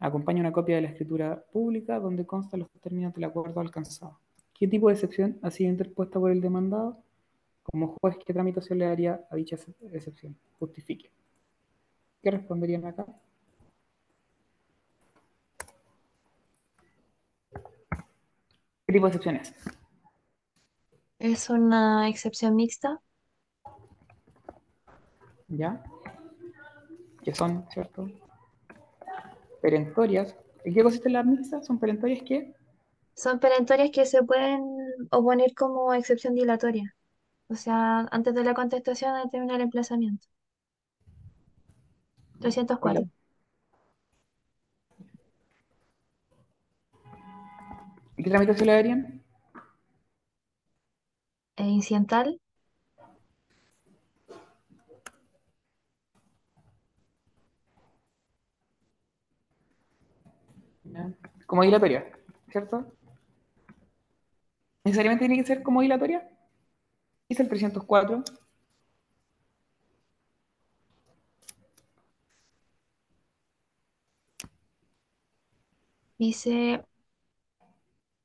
Acompaña una copia de la escritura pública donde constan los términos del acuerdo alcanzado. ¿Qué tipo de excepción ha sido interpuesta por el demandado? Como juez, ¿qué tramitación le daría a dicha ex- excepción? Justifique. ¿Qué responderían acá? ¿Qué tipo de excepción es? Es una excepción mixta. ¿Ya? Que son, ¿cierto? Perentorias. ¿En qué consisten las mixtas? Son perentorias que Son perentorias que se pueden oponer como excepción dilatoria. O sea, antes de la contestación al terminar el emplazamiento. 304. ¿Y qué tramitación le darían? E incidental. ¿Ya? Como dilatoria, ¿cierto? ¿Necesariamente tiene que ser como dilatoria? Dice el 304. Dice,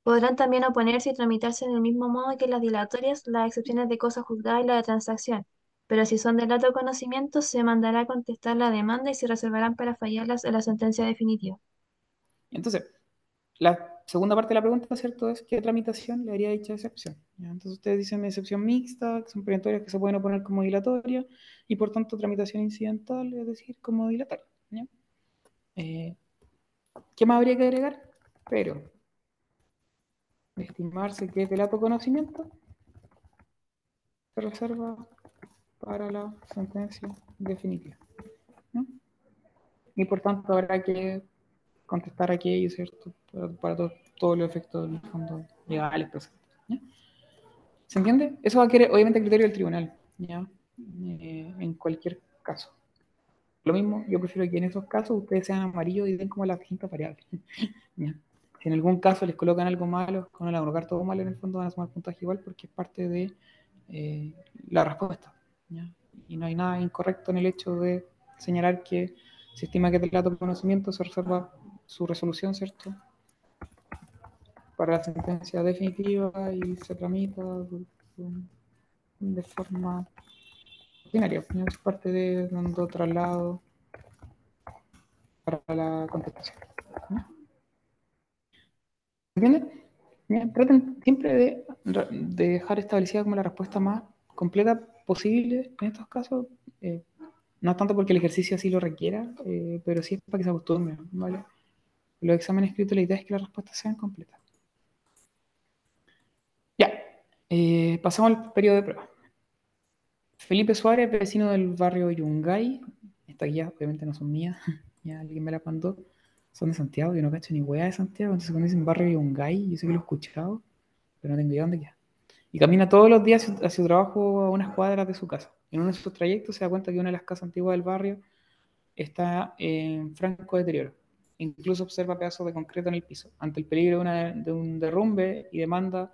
podrán también oponerse y tramitarse en el mismo modo que las dilatorias, las excepciones de cosa juzgada y la de transacción. Pero si son de lato conocimiento, se mandará a contestar la demanda y se reservarán para fallarlas en la sentencia definitiva. Entonces, la segunda parte de la pregunta, ¿cierto? Es ¿qué tramitación le haría dicha excepción? ¿Ya? Entonces ustedes dicen excepción mixta, que son perentorias que se pueden oponer como dilatoria, y por tanto tramitación incidental, es decir, como dilatoria. Eh, ¿Qué más habría que agregar? Pero, estimarse que el lato conocimiento se reserva para la sentencia definitiva. Y por tanto habrá que contestar aquello, ¿cierto? Para, para todo- todos los efectos en el fondo legales. ¿ya? ¿Se entiende? Eso va a querer, obviamente, a criterio del tribunal, ¿ya? Eh, en cualquier caso. Lo mismo, yo prefiero que en esos casos ustedes sean amarillos y den como las distintas variables. ¿ya? Si en algún caso les colocan algo malo, con el colocar todo malo, en el fondo van a sumar puntaje igual porque es parte de eh, la respuesta. ¿ya? Y no hay nada incorrecto en el hecho de señalar que se estima que del dato de conocimiento se reserva su resolución, ¿cierto? Para la sentencia definitiva y se tramita de, forma ordinaria, ¿no? es parte de dando traslado para la contestación. ¿Entienden? Traten siempre de, de dejar establecida como la respuesta más completa posible en estos casos. eh, no tanto porque el ejercicio así lo requiera, eh, pero sí es para que se acostumbren, ¿vale? Los exámenes escritos, la idea es que las respuestas sean completas. Ya, eh, pasamos al periodo de prueba. Felipe Suárez, vecino del barrio Yungay. Estas guías obviamente no son mías, ya alguien me las mandó. Son de Santiago, yo no cacho ni hueá de Santiago, entonces cuando dicen barrio Yungay, yo sé que lo he escuchado, pero no tengo idea dónde queda. Y camina todos los días hacia, su trabajo a unas cuadras de su casa. En uno de sus trayectos se da cuenta que una de las casas antiguas del barrio está en franco deterioro. Incluso observa pedazos de concreto en el piso. Ante el peligro de, una- de un derrumbe y demanda,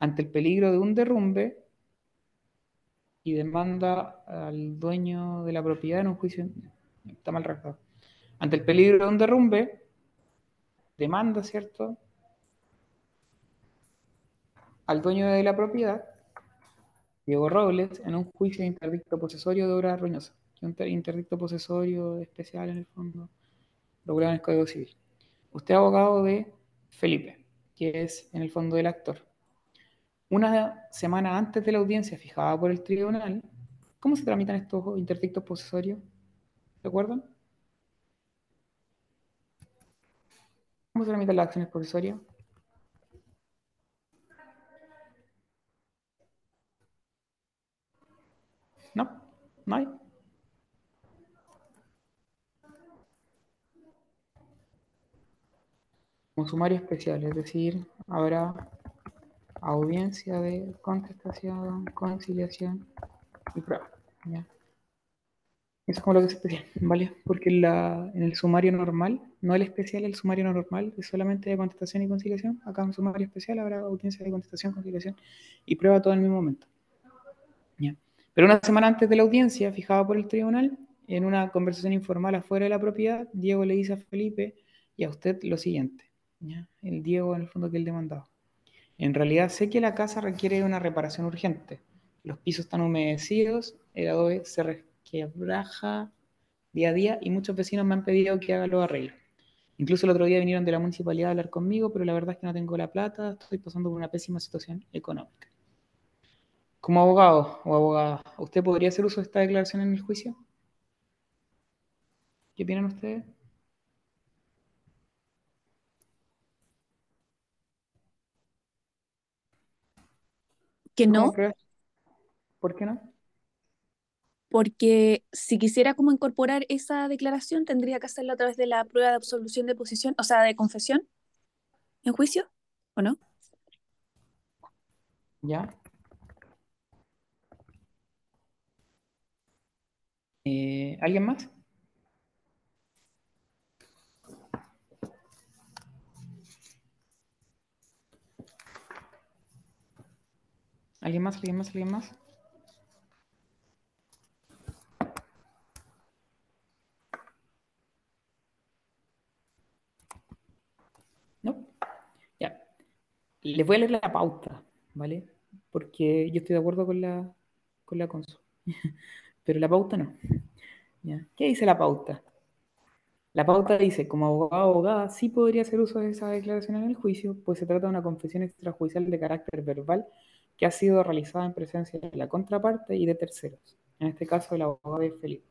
ante el peligro de un derrumbe y demanda al dueño de la propiedad en un juicio, está mal redactado. Ante el peligro de un derrumbe, demanda, ¿cierto? Al dueño de la propiedad, Diego Robles, en un juicio de interdicto posesorio de obra ruinosa. interdicto posesorio especial en el fondo, regulado en el Código Civil. Usted es abogado de Felipe, que es en el fondo el actor. Una semana antes de la audiencia fijada por el tribunal, ¿cómo se tramitan estos interdictos posesorios? ¿Recuerdan? ¿Cómo se tramitan las acciones posesorias? ¿No? ¿No hay? Como sumario especial, es decir, habrá audiencia de contestación, conciliación y prueba. es como lo que es especial, ¿vale? Porque en el sumario normal, no el especial, el sumario normal es solamente de contestación y conciliación. Acá en sumario especial habrá audiencia de contestación, conciliación y prueba todo en el mismo momento. ¿ya? Pero una semana antes de la audiencia fijada por el tribunal, en una conversación informal afuera de la propiedad, Diego le dice a Felipe y a usted lo siguiente. ¿Ya? El Diego, en el fondo, que el demandado. En realidad sé que la casa requiere una reparación urgente. Los pisos están humedecidos, el adobe se resquebraja día a día y muchos vecinos me han pedido que haga los arreglos. Incluso el otro día vinieron de la municipalidad a hablar conmigo, pero la verdad es que no tengo la plata, estoy pasando por una pésima situación económica. Como abogado o abogada, ¿usted podría hacer uso de esta declaración en el juicio? ¿Qué opinan ustedes? Que ¿Cómo no? ¿Por qué no? porque si quisiera como incorporar esa declaración, tendría que hacerlo a través de la prueba de absolución de posición, o sea, de confesión en juicio, ¿o no? ¿Ya? Eh, ¿Alguien más? ¿Alguien más? ¿Alguien más? ¿Alguien más? ¿No? Ya. Les voy a leer la pauta, ¿vale? Porque yo estoy de acuerdo con la, con la. Pero la pauta no. ¿Qué dice la pauta? La pauta dice, como abogado o abogada, sí podría hacer uso de esa declaración en el juicio, pues se trata de una confesión extrajudicial de carácter verbal que ha sido realizada en presencia de la contraparte y de terceros, en este caso el abogado de Felipe,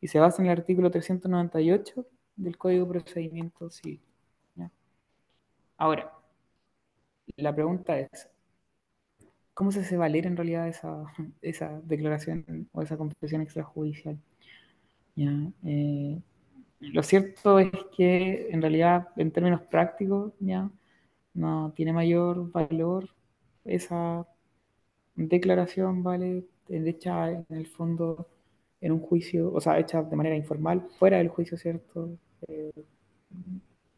y se basa en el artículo 398 del Código de Procedimiento Civil. ¿ya? Ahora, la pregunta es, ¿cómo se hace valer en realidad esa, esa declaración o esa confesión extrajudicial? ¿Ya? Eh, lo cierto es que en realidad, en términos prácticos, ya no tiene mayor valor esa declaración, ¿vale? Hecha en el fondo en un juicio, o sea, hecha de manera informal, fuera del juicio, ¿cierto? Eh,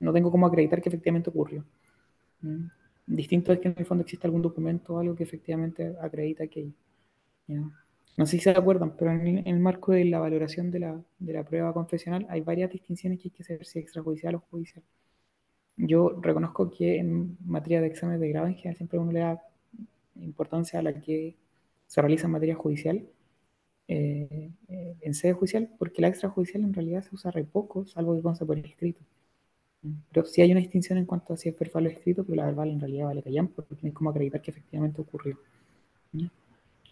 no tengo cómo acreditar que efectivamente ocurrió. ¿Mm? Distinto es que en el fondo existe algún documento o algo que efectivamente acredita aquello. ¿ya? No sé si se acuerdan, pero en el, en el marco de la valoración de la, de la, prueba confesional hay varias distinciones que hay que hacer, si extrajudicial o judicial. Yo reconozco que en materia de exámenes de grado en general siempre uno le da importancia a la que se realiza en materia judicial, eh, eh, en sede judicial, porque la extrajudicial en realidad se usa re poco, salvo que consta por escrito. Pero sí hay una distinción en cuanto a si es verbal o escrito, pero la verbal en realidad vale callar, porque tienes como acreditar que efectivamente ocurrió.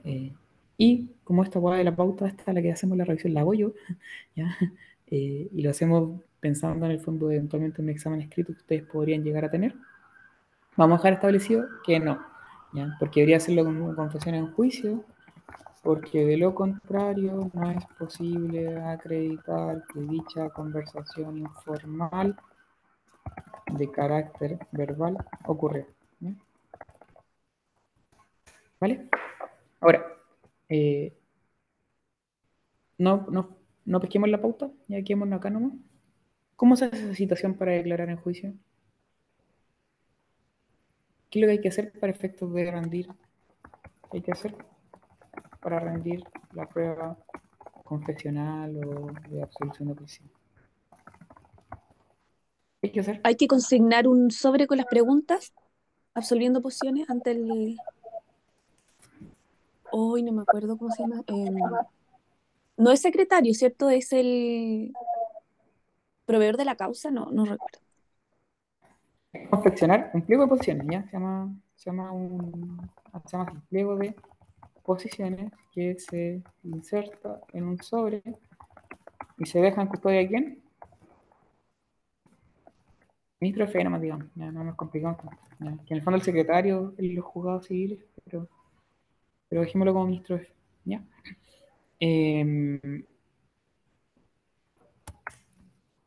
Eh, y como esta guada de la pauta, esta la que hacemos la revisión, la hago yo, ¿ya? Y lo hacemos pensando en el fondo de eventualmente un examen escrito que ustedes podrían llegar a tener. Vamos a dejar establecido que no, ¿ya? porque debería hacerlo con confesión en juicio, porque de lo contrario no es posible acreditar que dicha conversación informal de carácter verbal ocurrió. ¿Vale? Ahora, eh, no, no, no pesquemos la pauta, ya quedémonos acá nomás. ¿Cómo se hace esa citación para declarar en juicio? ¿Qué es lo que hay que hacer para efectos de rendir? ¿Qué hay que hacer para rendir la prueba confesional o de absolución de prisión? ¿Qué hay que hacer? Hay que consignar un sobre con las preguntas, absolviendo posiciones ante el... Hoy no me acuerdo cómo se llama. Eh, no es secretario, ¿cierto? Es el proveedor de la causa, no, no recuerdo. Confeccionar un pliego de posiciones, ¿ya? Se llama, se llama un se llama pliego de posiciones que se inserta en un sobre y se deja en custodia de quién? Ministro de digamos, ya no nos complicamos que en el fondo el secretario los juzgados civiles, pero, pero dejémoslo como ministro de ¿ya? Eh,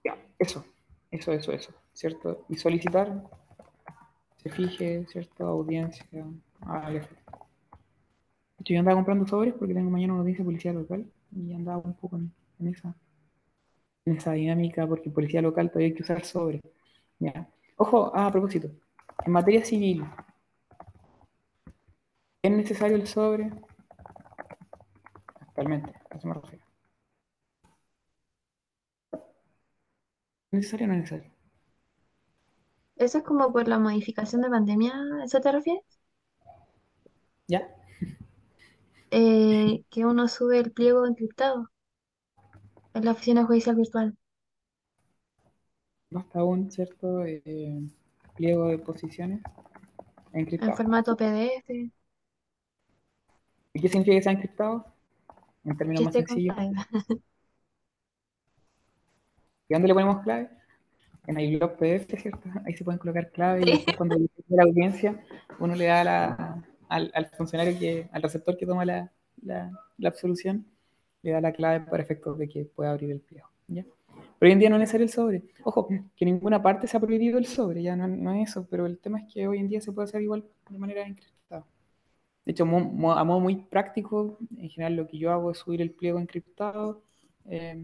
ya, eso, eso, eso, eso, ¿cierto? Y solicitar, se fije, ¿cierto? Audiencia al efecto. Yo andaba comprando sobres porque tengo mañana una audiencia policía local y andaba un poco en, esa, en esa dinámica porque policía local todavía hay que usar sobres. Ojo, ah, a propósito, en materia civil, ¿es necesario el sobre? Actualmente. ¿Es necesario o no es necesario? Eso es como por la modificación de pandemia, ¿a ¿eso te refieres? ¿Ya? Eh, que uno sube el pliego encriptado en la oficina judicial virtual. Basta un cierto eh, pliego de posiciones En encriptado. formato PDF, ¿Y qué significa que sea encriptado? En términos más sencillos. ¿Y dónde le ponemos clave? En iBlog PDF, ¿cierto? Ahí se pueden colocar claves y Sí. después cuando la audiencia, uno le da la- al, al funcionario, que, al receptor que toma la, la- la absolución, le da la clave para efectos de que pueda abrir el pliego. ¿ya? Pero hoy en día no es necesario el sobre. Ojo, que en ninguna parte se ha prohibido el sobre, ya no, no es eso, pero el tema es que hoy en día se puede hacer igual de manera encriptada. De hecho, mo- mo- a modo muy práctico, en general lo que yo hago es subir el pliego encriptado, eh,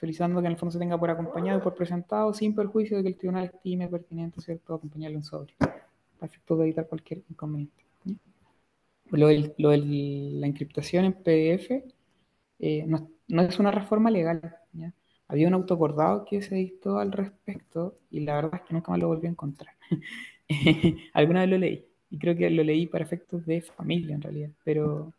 solicitando que en el fondo se tenga por acompañado y por presentado, sin perjuicio de que el tribunal estime pertinente, ¿cierto?, acompañarle un sobre, para efectos de evitar cualquier inconveniente. ¿ya? Lo de lo del- la encriptación en PDF eh, no, no es una reforma legal, ¿ya? Había un autoacordado que se dictó al respecto y la verdad es que nunca más lo volví a encontrar. Alguna vez lo leí y creo que lo leí para efectos de familia en realidad, pero,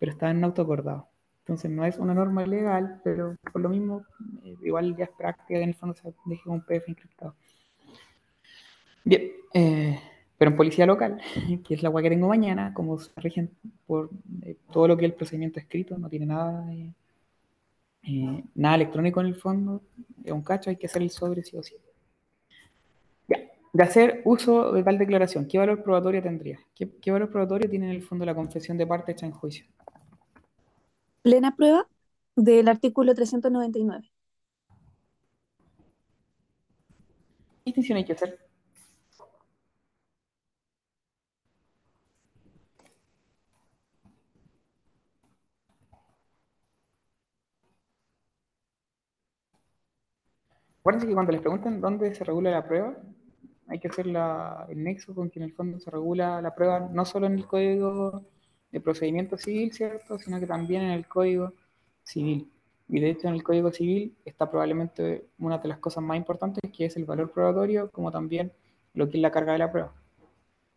pero está en un autoacordado. Entonces no es una norma legal, pero por lo mismo, eh, igual ya es práctica que en el fondo se deje un PDF encriptado. Bien, eh, pero en policía local, que es la agua que tengo mañana, como se rigen por eh, todo lo que es el procedimiento escrito, no tiene nada, nada electrónico en el fondo, es un cacho, hay que hacer el sobre sí o sí. Ya, de hacer uso de tal declaración, ¿qué valor probatorio tendría? ¿Qué, qué valor probatorio tiene en el fondo la confesión de parte hecha en juicio? Plena prueba del artículo 399. ¿Qué distinción hay que hacer? Acuérdense que cuando les preguntan dónde se regula la prueba, hay que hacer la- el nexo con que en el fondo se regula la prueba no solo en el Código de Procedimiento Civil, ¿cierto? Sino que también en el Código Civil. Y de hecho en el Código Civil está probablemente una de las cosas más importantes, que es el valor probatorio, como también lo que es la carga de la prueba.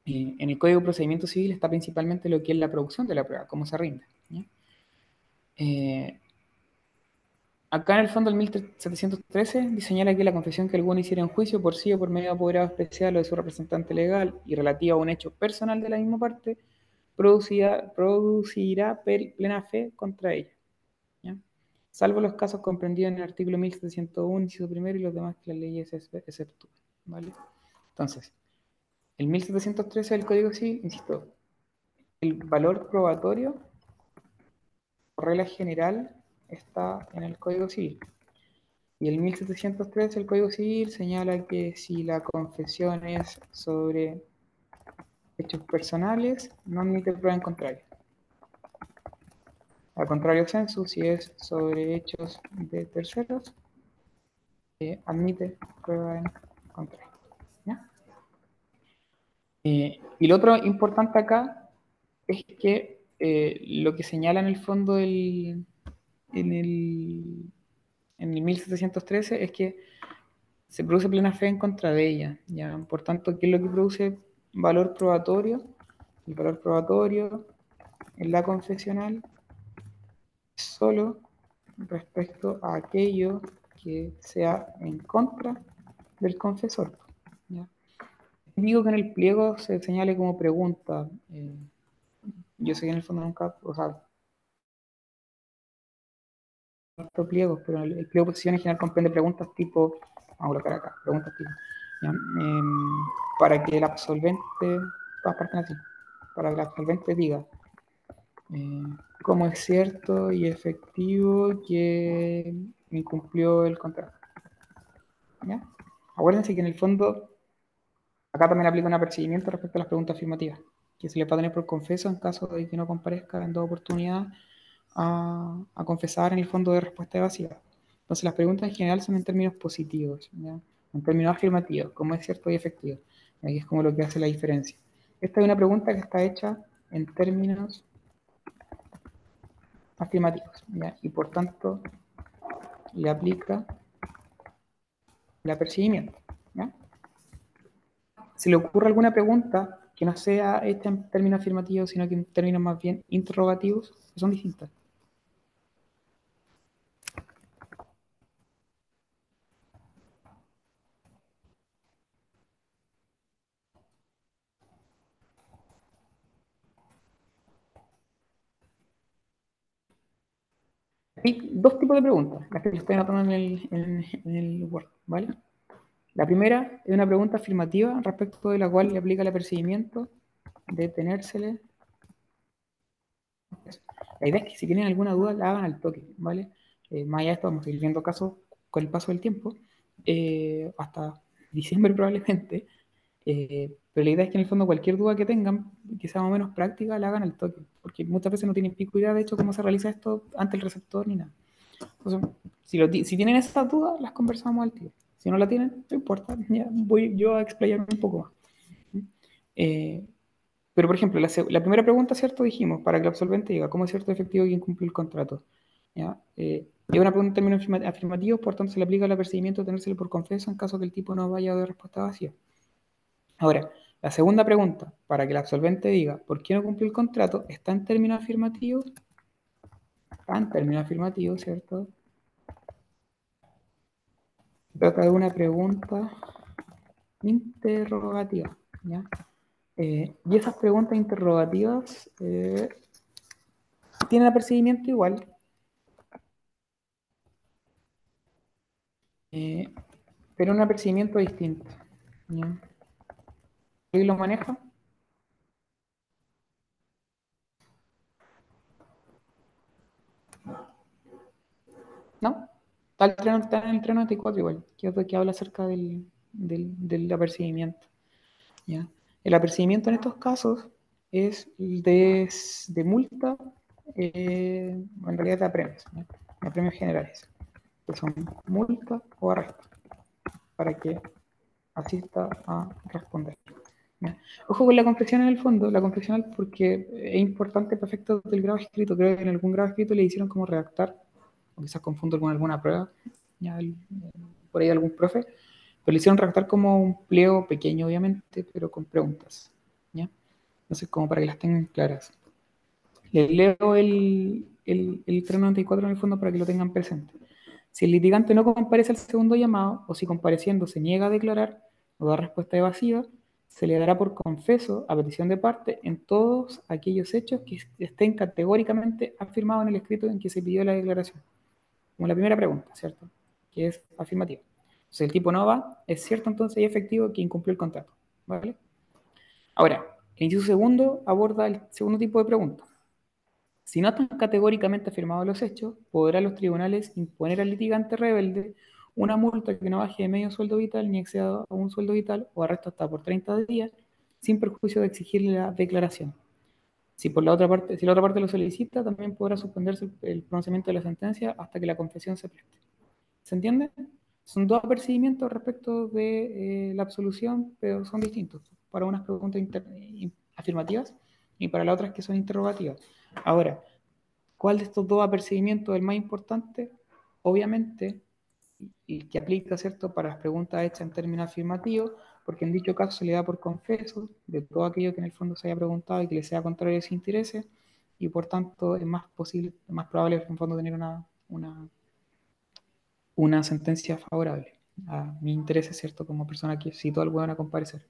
En el Código de Procedimiento Civil está principalmente lo que es la producción de la prueba, cómo se rinde. ¿ya? Eh, Acá en el fondo el 1713 señala que la confesión que alguno hiciera en juicio por sí o por medio de apoderado especial o de su representante legal y relativa a un hecho personal de la misma parte, producirá, producirá plena fe contra ella. ¿ya? Salvo los casos comprendidos en el artículo 1701, inciso primero, y los demás que las leyes ex- exceptúan. ¿vale? Entonces, el 1713 del Código Civil, insisto, el valor probatorio, por regla general, está en el Código Civil. Y el 1703 del Código Civil señala que si la confesión es sobre hechos personales, no admite prueba en contrario. Al contrario, censo, si es sobre hechos de terceros, eh, admite prueba en contrario. Eh, y lo otro importante acá es que eh, lo que señala en el fondo el, en, el, en el 1713 es que se produce plena fe en contra de ella. ¿ya? Por tanto, ¿qué es lo que produce valor probatorio? El valor probatorio en la confesional es solo respecto a aquello que sea en contra del confesor. ¿ya? Digo que en el pliego se señale como pregunta. eh, yo sé que en el fondo nunca, o sea, pliegos, pero el, el pliego de posición en general comprende preguntas tipo, vamos a colocar acá, preguntas tipo, Em, para que el absolvente, así, para que el absolvente diga eh, cómo es cierto y efectivo que incumplió el contrato. ¿ya? Acuérdense que en el fondo Acá también aplica un apercibimiento respecto a las preguntas afirmativas, que se le va a tener por confeso en caso de que no comparezca en dos oportunidades a, a confesar en el fondo de respuesta evasiva. Entonces las preguntas en general son en términos positivos, ¿ya? En términos afirmativos, como es cierto y efectivo. Ahí es como lo que hace la diferencia. Esta es una pregunta que está hecha en términos afirmativos, y por tanto le aplica el apercibimiento. ¿ya? Si le ocurre alguna pregunta que no sea hecha en términos afirmativos, sino que en términos más bien interrogativos, que son distintas. De preguntas, las que estoy anotando en el, en, en el Word, ¿vale? La primera es una pregunta afirmativa respecto de la cual le aplica el apercibimiento de tenérsele. La idea es que si tienen alguna duda la hagan al toque, ¿vale? Eh, más allá de esto, vamos a ir viendo casos con el paso del tiempo, eh, hasta diciembre probablemente, eh, pero la idea es que en el fondo cualquier duda que tengan, que sea más o menos práctica, la hagan al toque, porque muchas veces no tienen pico idea de hecho cómo se realiza esto ante el receptor ni nada. Entonces, si, tienen esas dudas, las conversamos al tiro. Si no la tienen, no importa, ya voy yo a explayarme un poco más. Eh, pero, por ejemplo, la, primera pregunta, ¿cierto? Dijimos, para que el absolvente diga, ¿cómo es cierto efectivo quien cumple el contrato? ¿Ya? Eh, es una pregunta en términos afirmativos, por tanto, se le aplica el apercibimiento de tenérselo por confeso en caso que el tipo no vaya de respuesta vacía. Ahora, la segunda pregunta, para que el absolvente diga, ¿por qué no cumplió el contrato? ¿Está en términos afirmativos? Está en términos afirmativos, ¿cierto? Se trata de una pregunta interrogativa. ¿ya? Eh, y esas preguntas interrogativas eh, tienen apercibimiento igual. Eh, pero un apercibimiento distinto. ¿Y lo maneja? ¿No? Está, el tren, está el 394 igual, que es que habla acerca del, del, del apercibimiento. ¿ya? El apercibimiento en estos casos es de, de multa, eh, en realidad de premios, ¿ya? de premios generales, que son multa o arresto, para que asista a responder. ¿ya? Ojo con la confesión en el fondo, la confesional porque es importante para efectos del grado escrito. Creo que en algún grado escrito le hicieron como redactar, o quizás confundo con alguna prueba, el, por ahí algún profe, pero le hicieron redactar como un pliego pequeño, obviamente, pero con preguntas, ¿ya? Entonces, como para que las tengan claras. Les leo el, el, el 394 en el fondo para que lo tengan presente. Si el litigante no comparece al segundo llamado, o si compareciendo se niega a declarar o da respuesta evasiva, se le dará por confeso a petición de parte en todos aquellos hechos que estén categóricamente afirmados en el escrito en que se pidió la declaración. Como la primera pregunta, ¿cierto? Que es afirmativa. Entonces el tipo no va, es cierto entonces y efectivo que incumplió el contrato. ¿Vale? Ahora, el inciso segundo aborda el segundo tipo de pregunta. Si no están categóricamente afirmados los hechos, podrán los tribunales imponer al litigante rebelde una multa que no baje de medio sueldo vital ni exceda a un sueldo vital o arresto hasta por 30 días, sin perjuicio de exigirle la declaración. Si por la otra parte, si la otra parte lo solicita, también podrá suspenderse el pronunciamiento de la sentencia hasta que la confesión se preste. ¿Se entiende? Son dos apercibimientos respecto de eh, la absolución, pero son distintos. Para unas preguntas afirmativas y para las otras que son interrogativas. Ahora, ¿cuál de estos dos apercibimientos es el más importante? Obviamente, y que aplica, ¿cierto?, para las preguntas hechas en términos afirmativos, porque en dicho caso se le da por confeso de todo aquello que en el fondo se haya preguntado y que le sea contrario a ese interés, y por tanto es más posible, más probable en el fondo tener una, una una sentencia favorable a mi interés, ¿cierto? Como persona que cito al bueno a comparecer.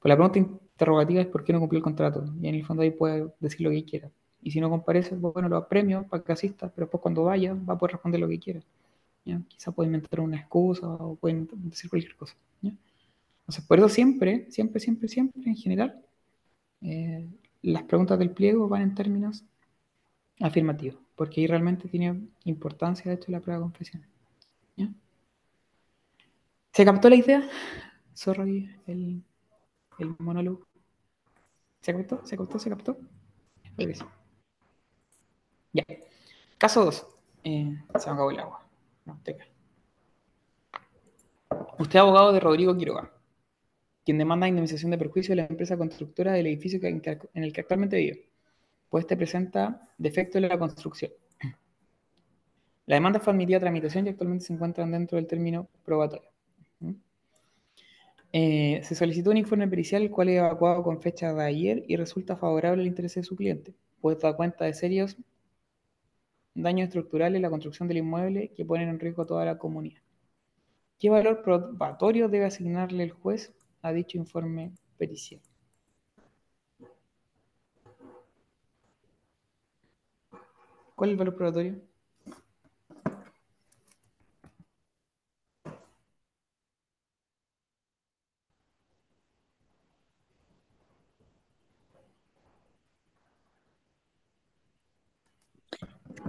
Pues la pregunta interrogativa es por qué no cumplió el contrato. Y en el fondo ahí puede decir lo que quiera. Y si no comparece, bueno, lo premio para que asista, pero después cuando vaya va a poder responder lo que quiera. ¿ya? Quizá puede inventar una excusa o puede decir cualquier cosa. ¿ya? Entonces, por eso siempre, siempre, siempre, siempre, en general, eh, las preguntas del pliego van en términos afirmativos, porque ahí realmente tiene importancia, de hecho, la prueba de confesión. ¿Se captó la idea? Sorry, el, el monólogo. ¿Se captó? ¿Se captó? ¿Se captó? Sí. Ya. Caso 2. se me acabó el agua. No. Usted abogado de Rodrigo Quiroga, quien demanda indemnización de perjuicio de la empresa constructora del edificio en el que actualmente vive, pues este presenta defecto en la construcción. La demanda fue admitida a tramitación y actualmente se encuentran dentro del término probatorio. ¿Mm? Eh, se solicitó un informe pericial, el cual es evacuado con fecha de ayer y resulta favorable al interés de su cliente, pues da cuenta de serios daños estructurales en la construcción del inmueble que ponen en riesgo a toda la comunidad. ¿Qué valor probatorio debe asignarle el juez a dicho informe pericial? ¿Cuál es el valor probatorio?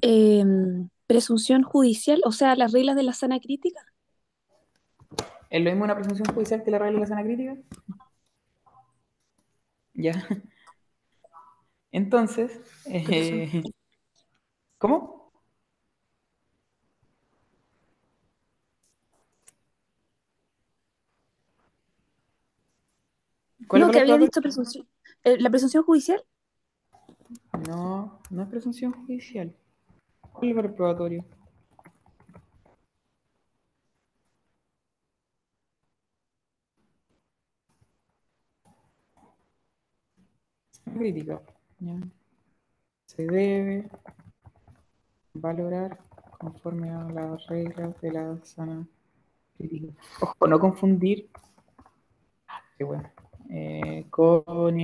Em, presunción judicial, o sea, las reglas de la sana crítica. ¿Es lo mismo una presunción judicial que la sana crítica? Ya. Entonces, eh, ¿cómo? ¿Cuál No, que había dicho presunción. eh, ¿La presunción judicial? No, no es presunción judicial. ¿Cuál es el probatorio? Crítica. Se debe valorar conforme a las reglas de la sana crítica. Ojo, no confundir ah, bueno, eh, con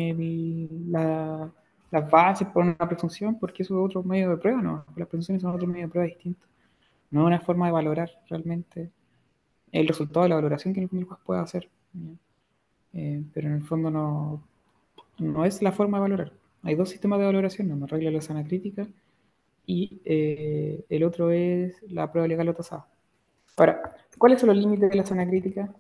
la- las bases por una presunción, porque eso es otro medio de prueba, no. Las presunciones son otro medio de prueba distinto. No es una forma de valorar realmente el resultado de la valoración que el juez puede hacer. ¿ya? Eh, pero en el fondo no, no es la forma de valorar. Hay dos sistemas de valoración, una regla de la sana crítica y eh, el otro es la prueba legal o tasada. Ahora, ¿cuáles son los límites de la sana crítica?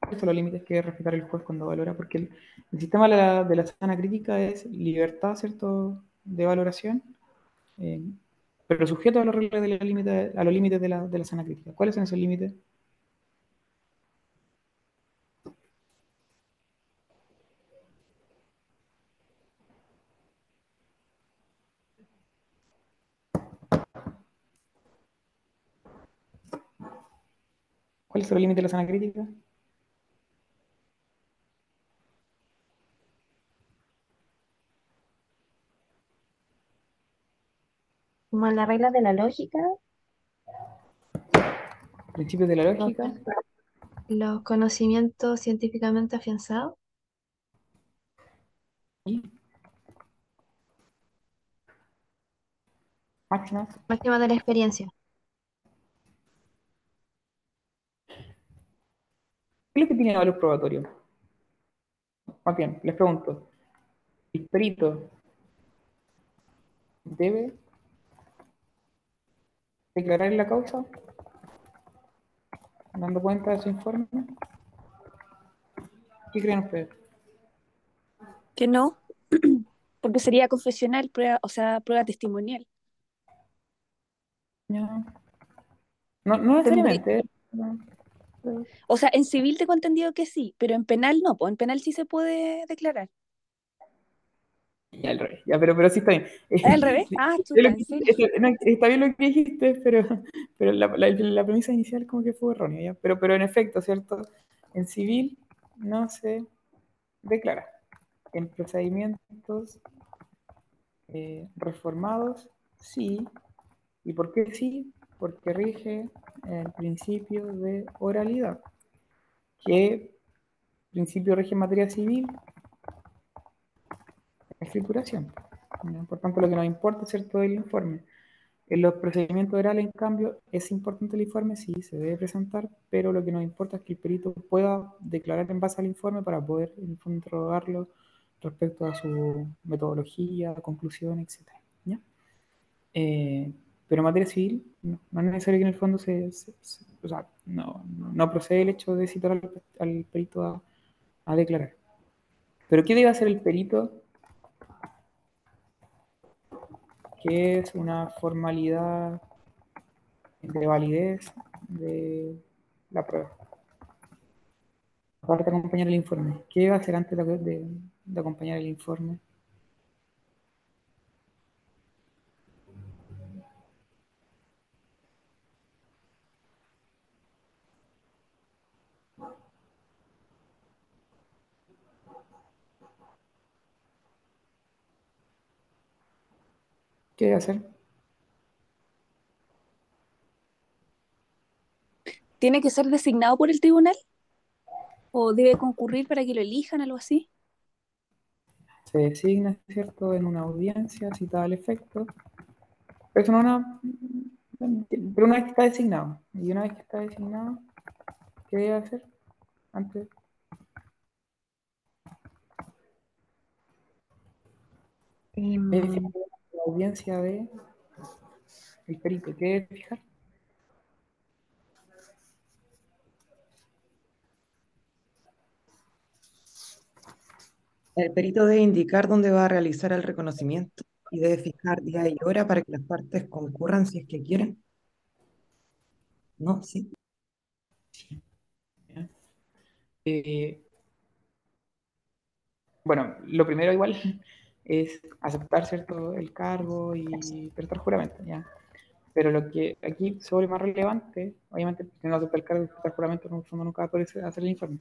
¿Cuáles son los límites que debe respetar el juez cuando valora? Porque el, sistema de la, sana crítica es libertad, ¿cierto?, de valoración, eh, pero sujeto a los reglas de la los límites de la, de la sana crítica. ¿Cuáles son esos límites? ¿Cuáles son los límites de la sana crítica? Como las reglas de la lógica, Principios de la lógica. los conocimientos científicamente afianzados, y máximas. máxima de la experiencia. ¿Qué es lo que tiene valor probatorio? Más bien, les pregunto, ¿el perito debe declarar la causa dando cuenta de su informe? ¿Qué creen ustedes? Que no, porque sería confesional, prueba, o sea, prueba testimonial. No, no necesariamente. no. O sea, en civil tengo entendido que sí, pero en penal no, pues en penal sí se puede declarar. Ya, al revés. Ya, pero, pero sí está bien. ¿Es al revés? Ah, chuta, en serio. está bien lo que dijiste, pero, pero la, la- la premisa inicial como que fue errónea, ¿ya? Pero, pero en efecto, ¿cierto? En civil no se declara. En procedimientos eh, reformados, sí. ¿Y por qué sí? Porque rige el principio de oralidad, que principio rige en materia civil, escrituración. Por tanto, lo que nos importa, ¿cierto?, el informe. En los procedimientos orales, en cambio, es importante el informe, sí, se debe presentar, pero lo que nos importa es que el perito pueda declarar en base al informe para poder interrogarlo respecto a su metodología, conclusión, etc. ¿ya? Eh, Pero en materia civil, no, no es necesario que en el fondo se, se- se- o sea, no, no, procede el hecho de citar al, perito a, a declarar. Pero ¿qué debe hacer el perito? Que es una formalidad de validez de la prueba. Aparte de acompañar el informe. ¿Qué debe hacer antes de- de acompañar el informe? ¿Qué debe hacer? ¿Tiene que ser designado por el tribunal? ¿O debe concurrir para que lo elijan, algo así? Se designa, ¿cierto?, en una audiencia citada al efecto. Pero eso no es una. Pero una vez que está designado. Y una vez que está designado, ¿qué debe hacer? Antes. La audiencia de. El perito. ¿Qué fijar? El perito debe indicar dónde va a realizar el reconocimiento y debe fijar día y hora para que las partes concurran si es que quieren. ¿No? Sí. Eh, bueno, lo primero igual es aceptar cierto el cargo y prestar juramento, ¿ya? Pero lo que aquí sobre más relevante, obviamente, si no acepta el cargo y prestar juramento, en el fondo nunca va a poder hacer el informe.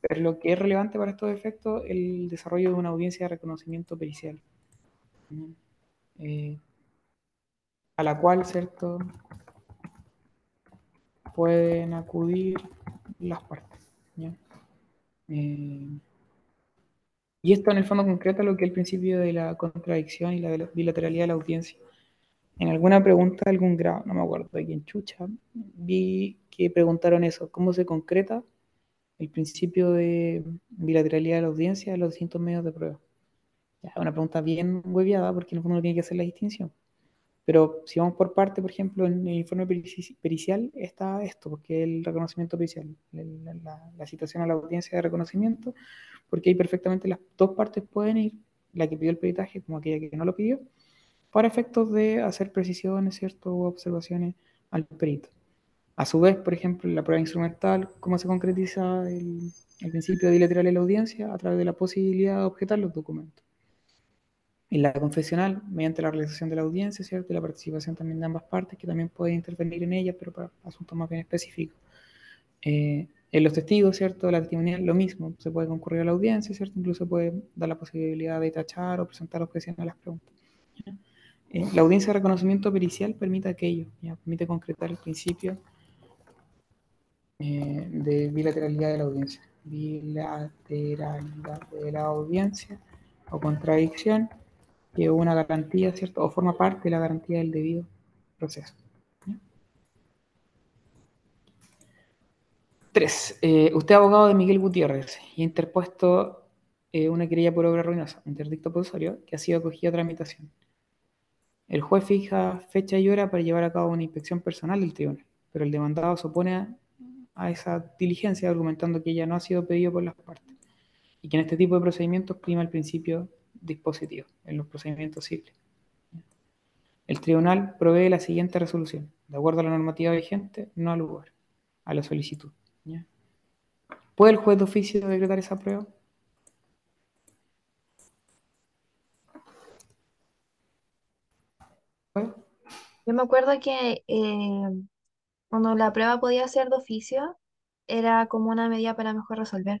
Pero lo que es relevante para estos efectos, el desarrollo de una audiencia de reconocimiento pericial. Eh, a la cual, ¿cierto? Pueden acudir las partes. ¿ya? Eh, y esto en el fondo concreta lo que es el principio de la contradicción y la bilateralidad de la audiencia. En alguna pregunta de algún grado, no me acuerdo de quién chucha, vi que preguntaron eso, ¿cómo se concreta el principio de bilateralidad de la audiencia en los distintos medios de prueba? Ya, una pregunta bien hueviada porque en el fondo no tiene que hacer la distinción. Pero si vamos por parte, por ejemplo, en el informe perici- pericial está esto, porque el reconocimiento pericial, la, la- la citación a la audiencia de reconocimiento, porque ahí perfectamente las dos partes pueden ir, la que pidió el peritaje como aquella que no lo pidió, para efectos de hacer precisiones, ¿cierto? O observaciones al perito. A su vez, por ejemplo, en la prueba instrumental, ¿cómo se concretiza el, el principio bilateral de la audiencia? A través de la posibilidad de objetar los documentos. En la confesional, mediante la realización de la audiencia, ¿cierto? Y la participación también de ambas partes, que también pueden intervenir en ella, pero para asuntos más bien específicos. Eh, en los testigos, ¿cierto? La testimonial, lo mismo, se puede concurrir a la audiencia, ¿cierto? Incluso puede dar la posibilidad de tachar o presentar objeciones a las preguntas. Eh, la audiencia de reconocimiento pericial permite aquello, ¿ya? permite concretar el principio eh, de bilateralidad de la audiencia. Bilateralidad de la audiencia o contradicción que una garantía, ¿cierto? O forma parte de la garantía del debido proceso. Tres, eh, usted es abogado de Miguel Gutiérrez y ha interpuesto eh, una querella por obra ruinosa, interdicto posuario, que ha sido acogida a tramitación. El juez fija fecha y hora para llevar a cabo una inspección personal del tribunal, pero el demandado se opone a, a esa diligencia argumentando que ella no ha sido pedido por las partes y que en este tipo de procedimientos prima el principio dispositivo en los procedimientos civiles. El tribunal provee la siguiente resolución. De acuerdo a la normativa vigente, no al lugar, a la solicitud. ¿Puede el juez de oficio decretar esa prueba? Yo me acuerdo que eh, cuando la prueba podía ser de oficio, era como una medida para mejor resolver.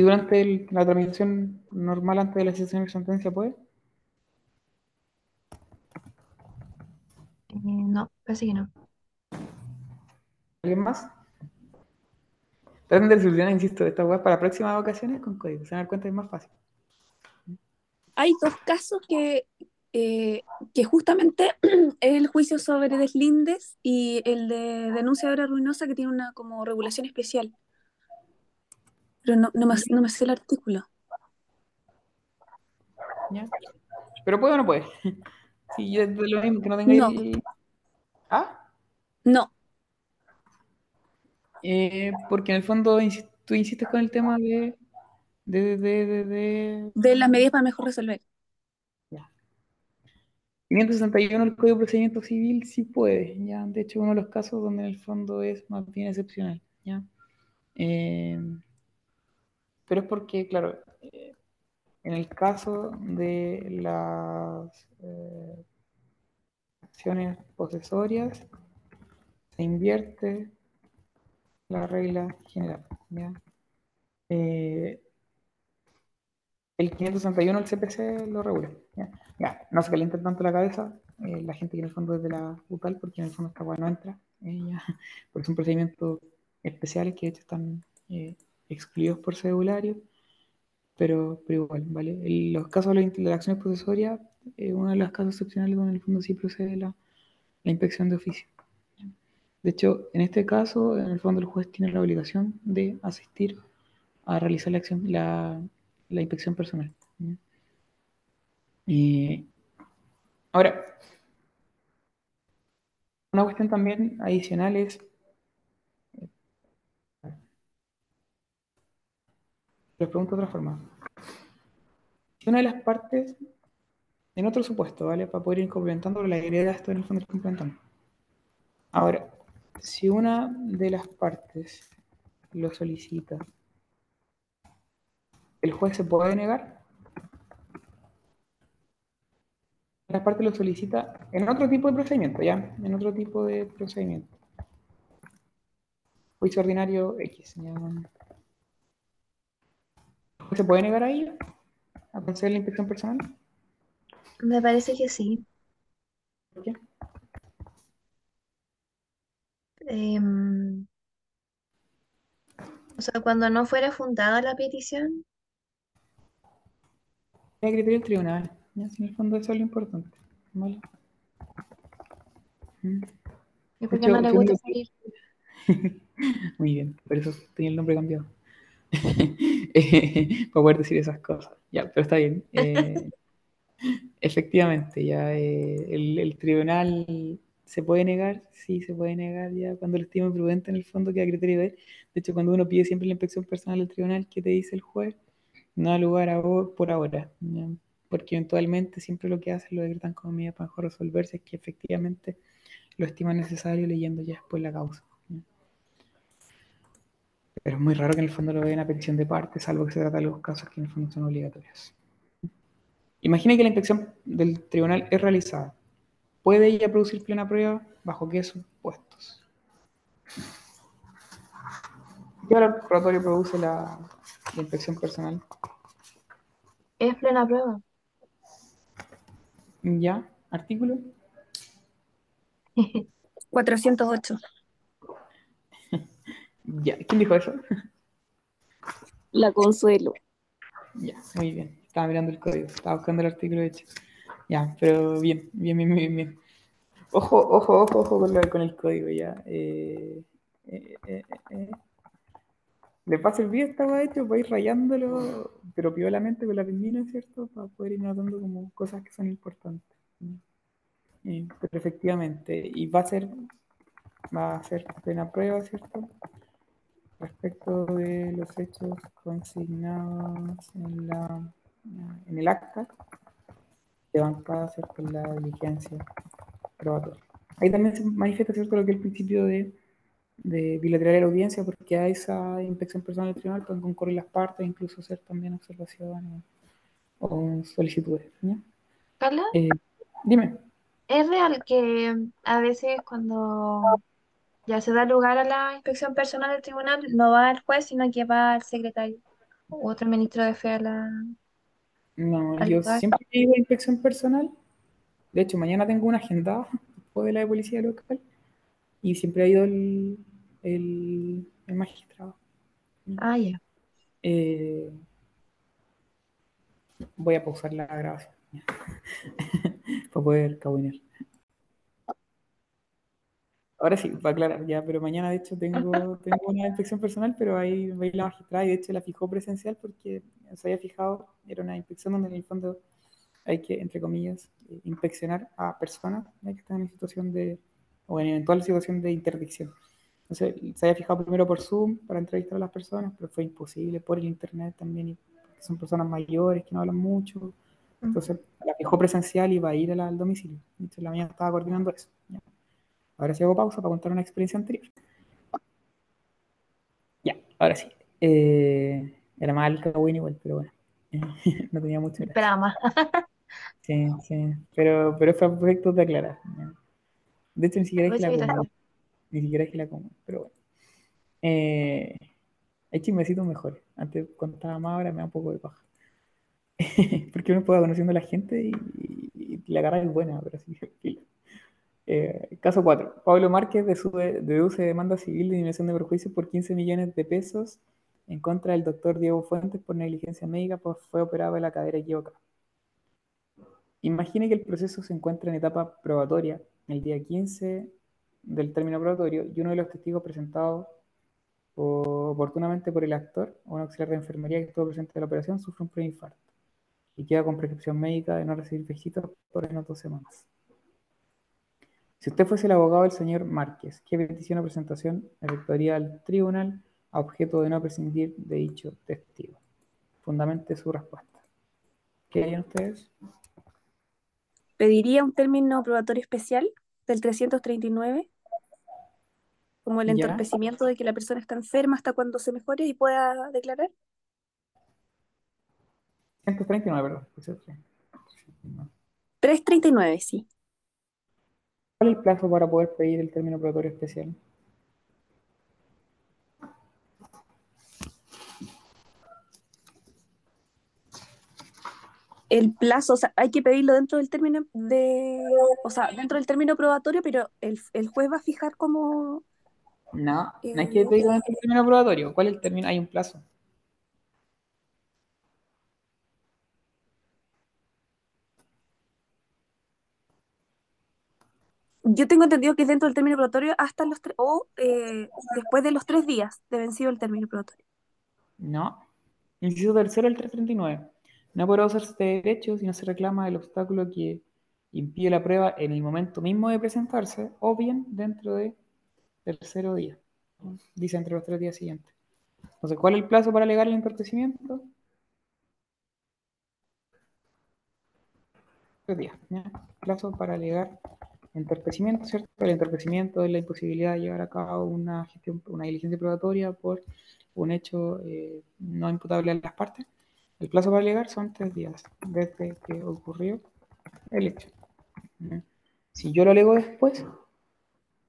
¿Y durante el- la tramitación normal antes de la decisión de sentencia puede? Eh, no, parece que no. ¿Alguien más? Traten de solucionar, insisto, esta web para próximas ocasiones con código. Se van a dar cuenta es más fácil. Hay dos casos que, eh, que justamente es el juicio sobre deslindes y el de denuncia de obra ruinosa que tiene una como regulación especial. Pero no, no, me, no me sé el artículo. ¿ya? Pero puede o no puede. Sí, yo es de lo mismo que no tenga No. el... ¿Ah? No, Eh, porque en el fondo insi- tú insistes con el tema de... De, de, de, de, de las medidas para mejor resolver. Ya. 561 el Código de Procedimiento Civil sí puede, ya. De hecho, uno de los casos donde en el fondo es más bien excepcional, ya. Eh, pero es porque, claro, eh, en el caso de las eh, acciones posesorias, se invierte la regla general. Eh, el 561 el CPC lo regula. Ya, no se calienten tanto la cabeza la gente que en el fondo es de la UCAL, porque en el fondo esta weá no entra, eh, porque son procedimientos especiales que de hecho están excluidos por cedulario, pero, pero igual, ¿vale? En los casos de las de las acciones procesorias, eh, uno de los casos excepcionales donde en el fondo sí procede la, la inspección de oficio. De hecho, en este caso, en el fondo el juez tiene la obligación de asistir a realizar la, acción, la, la inspección personal. Y ahora, una cuestión también adicional es, les pregunto de otra forma, si una de las partes, en otro supuesto, ¿vale? Para poder ir complementando, la idea de esto en el fondo es complementando. Ahora, si una de las partes lo solicita, ¿el juez se puede negar? La parte lo solicita en otro tipo de procedimiento, ¿ya? En otro tipo de procedimiento. Juicio ordinario X. ¿ya? ¿El juez se puede negar a ella? ¿A conceder la inspección personal? Me parece que sí. ¿Por qué? Em, o sea, cuando no fuera fundada la petición, Es criterio del tribunal. ¿ya? Si en el fondo eso es lo importante. ¿vale? Mm. ¿y por qué no le gusta salir? Muy bien, por eso tenía el nombre cambiado. Eh, para poder decir esas cosas. Ya, pero está bien. Eh, efectivamente, ya eh, el, el tribunal se puede negar, sí se puede negar ya cuando lo estime prudente en el fondo queda criterio de él. De hecho, cuando uno pide siempre la inspección personal del tribunal, ¿qué te dice el juez? No da lugar a vos por ahora. ¿ya? Porque eventualmente siempre lo que hacen lo decretan como medida para mejor resolverse es que efectivamente lo estiman necesario leyendo ya después la causa. Pero es muy raro que en el fondo lo vean a petición de parte, salvo que se trata de los casos que en el fondo son obligatorios. Imagine que la inspección del tribunal es realizada. ¿Puede ella producir plena prueba? ¿Bajo qué supuestos? ¿Qué valor probatorio produce la, la inspección personal? Es plena prueba. ¿Ya? ¿Artículo? 408. Ya. ¿Quién dijo eso? La consuelo. Ya, muy bien. Estaba mirando el código, estaba buscando el artículo hecho. Ya, pero bien, bien, bien, bien, bien. Ojo, ojo, ojo, ojo con, con el código ya. Eh, eh, eh, eh, eh. Le paso el video esta weá, de hecho, para ir rayándolo, pero piolamente con la penina, ¿cierto? Para poder ir notando como cosas que son importantes. Eh, pero efectivamente, y va a ser, va a ser plena prueba, ¿cierto? Respecto de los hechos consignados en, la, en el acta levantada ¿cierto? en la diligencia probatoria. Ahí también se manifiesta ¿cierto? lo que es el principio de, de bilateral de la audiencia, porque a esa inspección personal del tribunal pueden concurrir las partes, incluso hacer también observaciones o solicitudes. Carla, Eh, dime. ¿es real que a veces cuando ya se da lugar a la inspección personal del tribunal, no va el juez, sino que va el secretario u otro ministro de fe a la... No, al yo lugar? siempre he ido a inspección personal. De hecho, mañana tengo una agenda después de la de policía local y siempre ha ido el, el, el magistrado. Ah, ya. Eh, voy a pausar la grabación para poder cabinear. Ahora sí, va a aclarar ya, pero mañana de hecho tengo, tengo una inspección personal, pero ahí va a ir la magistrada y de hecho la fijó presencial porque se había fijado, era una inspección donde en el fondo hay que, entre comillas, eh, inspeccionar a personas que están en situación de, o en eventual situación de interdicción. Entonces, se había fijado primero por Zoom para entrevistar a las personas, pero fue imposible por el Internet también, y son personas mayores que no hablan mucho. Entonces, la fijó presencial y va a ir al domicilio. Entonces, la mía estaba coordinando eso. Ahora sí hago pausa para contar una experiencia anterior. Ya, ahora sí. Eh, era más alta igual, pero bueno. no tenía mucho. Esperaba más. sí, sí. Pero, pero fue perfecto de aclarar. De hecho, ni siquiera es que la como. Ni siquiera es que la como, pero bueno. Eh, hay chismecitos mejores. Antes contaba más, ahora me da un poco de paja. Porque uno puede conociendo a la gente y, y, la cara es buena, pero sí, eh, caso 4. Pablo Márquez deduce demanda civil de disminución de perjuicios por 15 millones de pesos en contra del doctor Diego Fuentes por negligencia médica, pues fue operado de la cadera equivocada. Imagine que el proceso se encuentra en etapa probatoria, el día 15 del término probatorio, y uno de los testigos presentados oportunamente por el actor un auxiliar de enfermería que estuvo presente en la operación sufre un preinfarto y queda con prescripción médica de no recibir viejitos por menos dos semanas. Si usted fuese el abogado del señor Márquez, ¿qué petición o presentación efectuaría al tribunal a objeto de no prescindir de dicho testigo? Fundamente su respuesta. ¿Qué harían ustedes? Pediría un término probatorio especial del 339, como el entorpecimiento de que la persona está enferma hasta cuando se mejore y pueda declarar. 139, perdón. 339, sí. ¿Cuál es el plazo para poder pedir el término probatorio especial? El plazo, o sea, hay que pedirlo dentro del término de, o sea, dentro del término probatorio, pero el, juez va a fijar como... No, no hay que pedirlo dentro del término probatorio. ¿Cuál es el término? Hay un plazo. Yo tengo entendido que es dentro del término probatorio hasta los tres, o eh, después de los tres días de vencido el término probatorio. No. Inciso tercero, el 339. No podrá usarse este derecho si no se reclama el obstáculo que impide la prueba en el momento mismo de presentarse o bien dentro de tercero día. Dice entre los tres días siguientes. Entonces, ¿cuál es el plazo para alegar el entorpecimiento? Tres días. Plazo para alegar entorpecimiento, ¿cierto? El entorpecimiento es la imposibilidad de llevar a cabo una gestión, una diligencia probatoria por un hecho eh, no imputable a las partes. El plazo para llegar son tres días desde que ocurrió el hecho. Si yo lo alego después,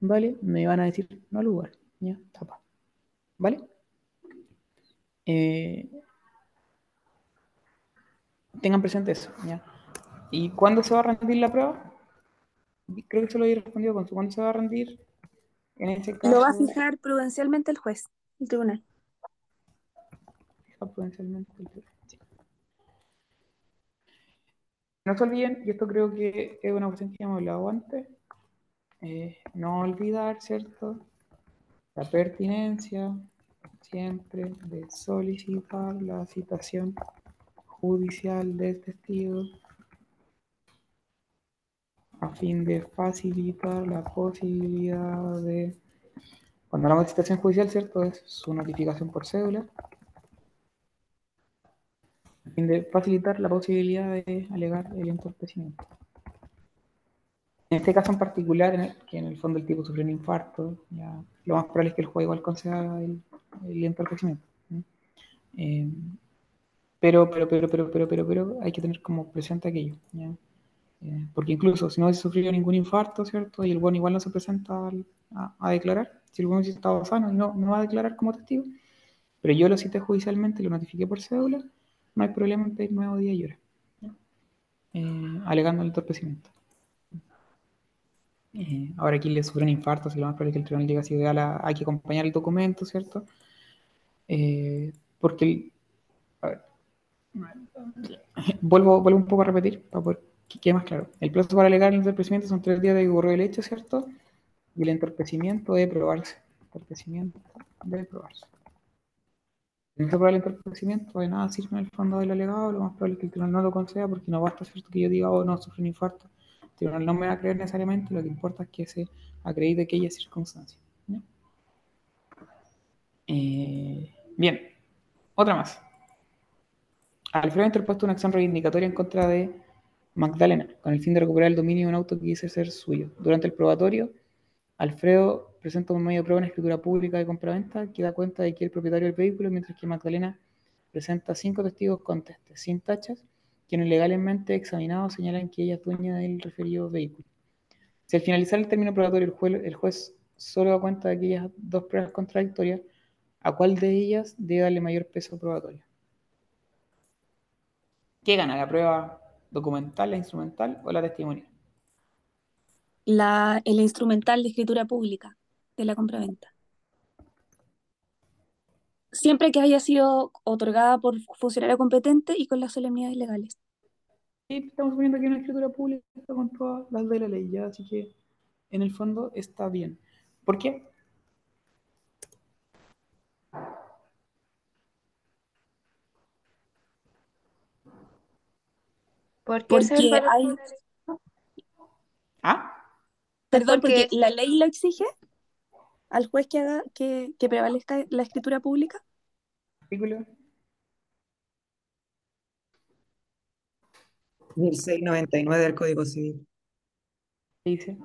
¿vale? Me van a decir no lugar, ya, tapa. ¿Vale? Eh, tengan presente eso. ¿Y cuándo se va a rendir la prueba? Creo que se lo había respondido con su cuándo se va a rendir. En ese caso, lo va a fijar prudencialmente el juez, el tribunal. Fija prudencialmente el tribunal. No se olviden, y esto creo que es una cuestión que ya hemos hablado antes, eh, no olvidar, ¿cierto? La pertinencia siempre de solicitar la citación judicial del testigo a fin de facilitar la posibilidad de, cuando hablamos de citación judicial, ¿cierto? Es su notificación por cédula, a fin de facilitar la posibilidad de alegar el entorpecimiento. En este caso en particular, que en el fondo el tipo sufrió un infarto, ya, lo más probable es que el juego igual conceda el, el entorpecimiento. Eh, pero, pero, pero, pero, pero, pero, pero, hay que tener como presente aquello. Eh, porque incluso si no hubiese sufrido ningún infarto, ¿cierto? Y el buen igual no se presenta a, declarar, si el buen hubiese estado sano y no, no va a declarar como testigo, pero yo lo cité judicialmente, lo notifiqué por cédula, no hay problema en pedir nuevo día y hora, eh, alegando el entorpecimiento. Eh, ahora aquí le sufre un infarto, si lo más probable es que el tribunal diga si hay que acompañar el documento, ¿cierto? porque el, a ver, vuelvo, vuelvo un poco a repetir para poder que quede más claro. El plazo para alegar el entorpecimiento son tres días de que el hecho, ¿cierto? Y el entorpecimiento debe probarse. Entorpecimiento debe probarse. no probable el entorpecimiento, de nada sirve en el fondo del alegado, lo más probable es que el tribunal no lo conceda porque no basta cierto que yo diga, oh, no, sufre un infarto. El tribunal no me va a creer necesariamente, lo que importa es que se acredite aquella circunstancia. ¿ya? Eh, bien, otra más. Alfredo ha interpuesto una acción reivindicatoria en contra de Magdalena, con el fin de recuperar el dominio de un auto que dice ser suyo. Durante el probatorio, Alfredo presenta un medio de prueba en escritura pública de compraventa que da cuenta de que el propietario del vehículo, mientras que Magdalena presenta cinco testigos contestes, sin tachas, quienes legalmente examinados señalan que ella es dueña del referido vehículo. Si al finalizar el término probatorio el juez, el juez solo da cuenta de aquellas dos pruebas contradictorias, ¿a cuál de ellas debe darle mayor peso probatorio? ¿Qué gana, la prueba documental, la instrumental o la testimonial? La, el instrumental de escritura pública de la compraventa. Siempre que haya sido otorgada por funcionario competente y con las solemnidades legales. Y estamos poniendo aquí una escritura pública con todas las de la ley, ya, así que en el fondo está bien. ¿Por qué? ¿Por qué Porque hay? ¿Ah? perdón, porque- porque la ley lo exige al juez que haga que, que prevalezca la escritura pública. Artículo 1699 del Código Civil. ¿qué dice?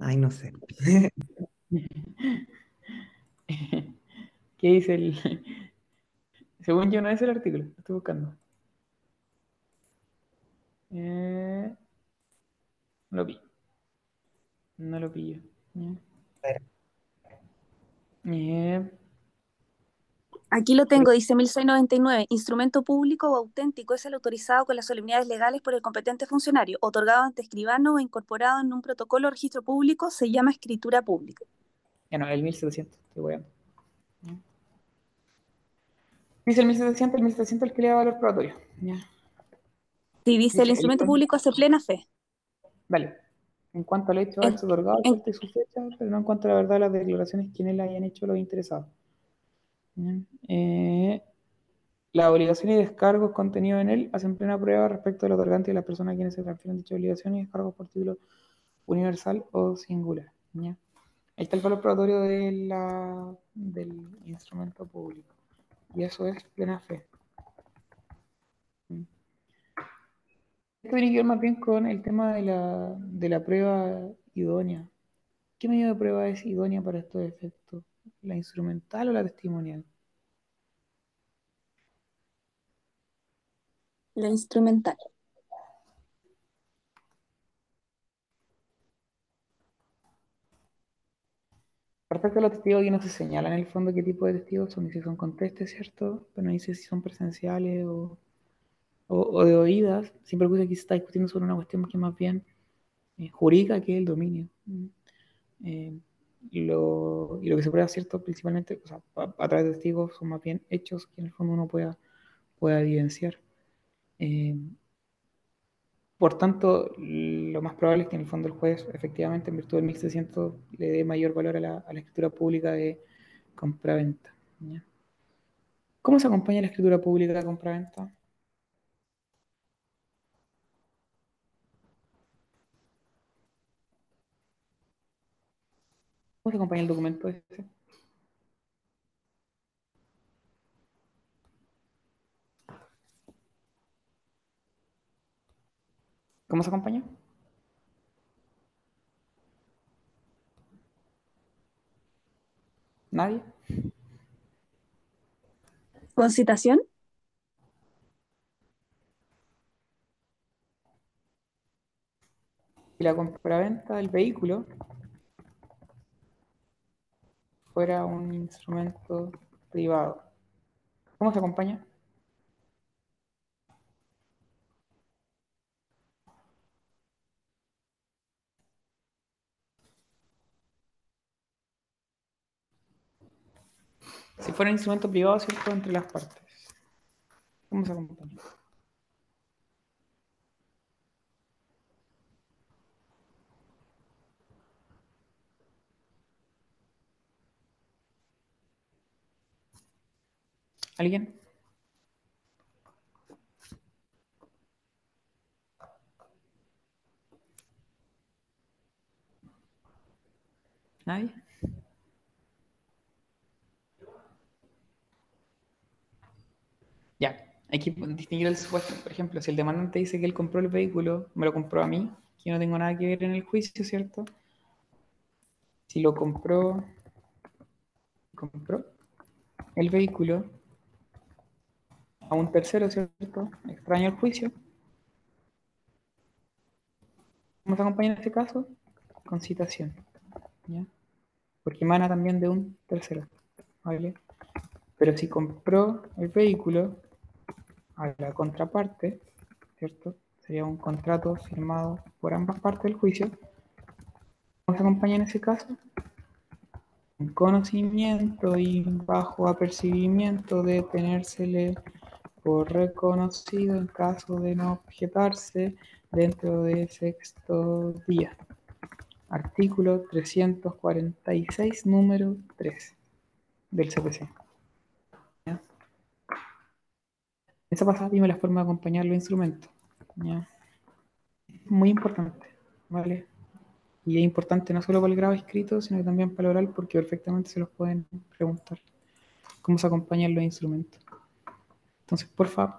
Ay, no sé. ¿Qué dice el...? Según yo no es el artículo, lo estoy buscando. Eh, No lo pillo. No lo pillo. Eh, Aquí lo tengo, dice 1699. Instrumento público o auténtico es el autorizado con las solemnidades legales por el competente funcionario, otorgado ante escribano o incorporado en un protocolo o registro público, se llama escritura pública. Ya no, el 1700, estoy weando. Dice el 1700, el 1700 el que le da valor probatorio. Ya. Si dice el instrumento público hace plena fe. Vale. En cuanto al hecho de haberse otorgado y su fecha, pero no en cuanto a la verdad de las declaraciones quienes la hayan hecho los interesados. Eh, las obligaciones y descargos contenidos en él hacen plena prueba respecto del otorgante y de las personas a quienes se transfieren dichas obligaciones y descargos por título universal o singular. ¿ya? Ahí está el valor probatorio de la- del instrumento público. Y eso es plena fe. Mm. Esto tiene que ver más bien con el tema de la, de la prueba idónea. ¿Qué medio de prueba es idónea para estos efectos? ¿La instrumental o la testimonial? La instrumental. Respecto a los testigos, aquí no se señala en el fondo qué tipo de testigos son, ni si son contestes, ¿cierto? Pero no dice si son presenciales o, o- o de oídas. Siempre puse que se está discutiendo sobre una cuestión que más bien eh, jurídica que el dominio. Mm. Eh, lo, y lo que se prueba, ¿cierto? Principalmente, o sea, a, a través de testigos son más bien hechos que en el fondo uno pueda, pueda evidenciar. Eh, por tanto, lo más probable es que en el fondo el juez, efectivamente, en virtud del 1600, le dé mayor valor a la, a la escritura pública de compraventa. ¿Cómo se acompaña la escritura pública de compraventa? ¿Cómo se acompaña el documento ese? ¿Cómo se acompaña? ¿Nadie? ¿Con citación? Si la compraventa del vehículo fuera un instrumento privado, ¿cómo se acompaña? Si fuera un instrumento privado, ¿cierto? Entre las partes. ¿Cómo se acompaña? ¿Alguien? ¿Nadie? Ya, hay que distinguir el supuesto. Por ejemplo, si el demandante dice que él compró el vehículo, me lo compró a mí, que yo no tengo nada que ver en el juicio, ¿cierto? Si lo compró, compró el vehículo a un tercero, ¿cierto? Extraño el juicio. ¿Cómo se acompaña en este caso? Con citación. ¿ya? Porque emana también de un tercero. ¿vale? Pero si compró el vehículo a la contraparte, ¿cierto? Sería un contrato firmado por ambas partes del juicio. ¿Cómo se acompaña en ese caso? Conocimiento y bajo apercibimiento de tenérsele por reconocido en caso de no objetarse dentro de sexto día. Artículo 346, número 3 del CPC. ¿Ya? Esa pasada vimos la forma de acompañar los instrumentos. Muy importante, ¿vale? Y es importante no solo para el grado escrito, sino también para el oral, porque perfectamente se los pueden preguntar cómo se acompañan los instrumentos. Entonces, por favor,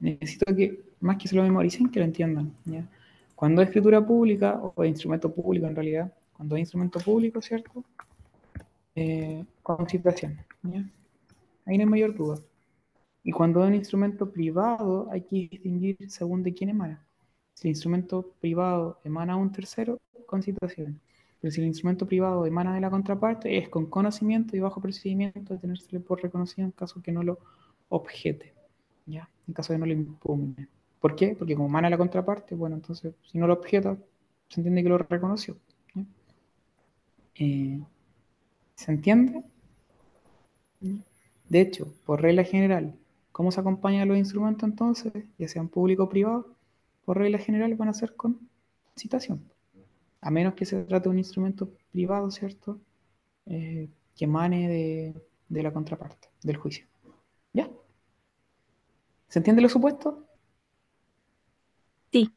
necesito que más que se lo memoricen, que lo entiendan. Cuando es escritura pública, o instrumento público en realidad, cuando es instrumento público, ¿cierto? Eh, con citación. Ahí no hay mayor duda. Y cuando es un instrumento privado, hay que distinguir según de quién emana. Si el instrumento privado emana a un tercero, con citación. Pero si el instrumento privado emana de la contraparte, es con conocimiento y bajo procedimiento de tenérsele por reconocido en caso que no lo objete. ¿Ya? En caso de no lo impugne. ¿Por qué? Porque como emana la contraparte, bueno, entonces si no lo objeta, se entiende que lo reconoció. Eh, ¿Se entiende? De hecho, por regla general, ¿cómo se acompañan los instrumentos entonces? Ya sean público o privado, por regla general van a ser con citación. A menos que se trate de un instrumento privado, ¿cierto? Eh, que emane de, de, la contraparte, del juicio. ¿Se entiende lo supuesto? Sí.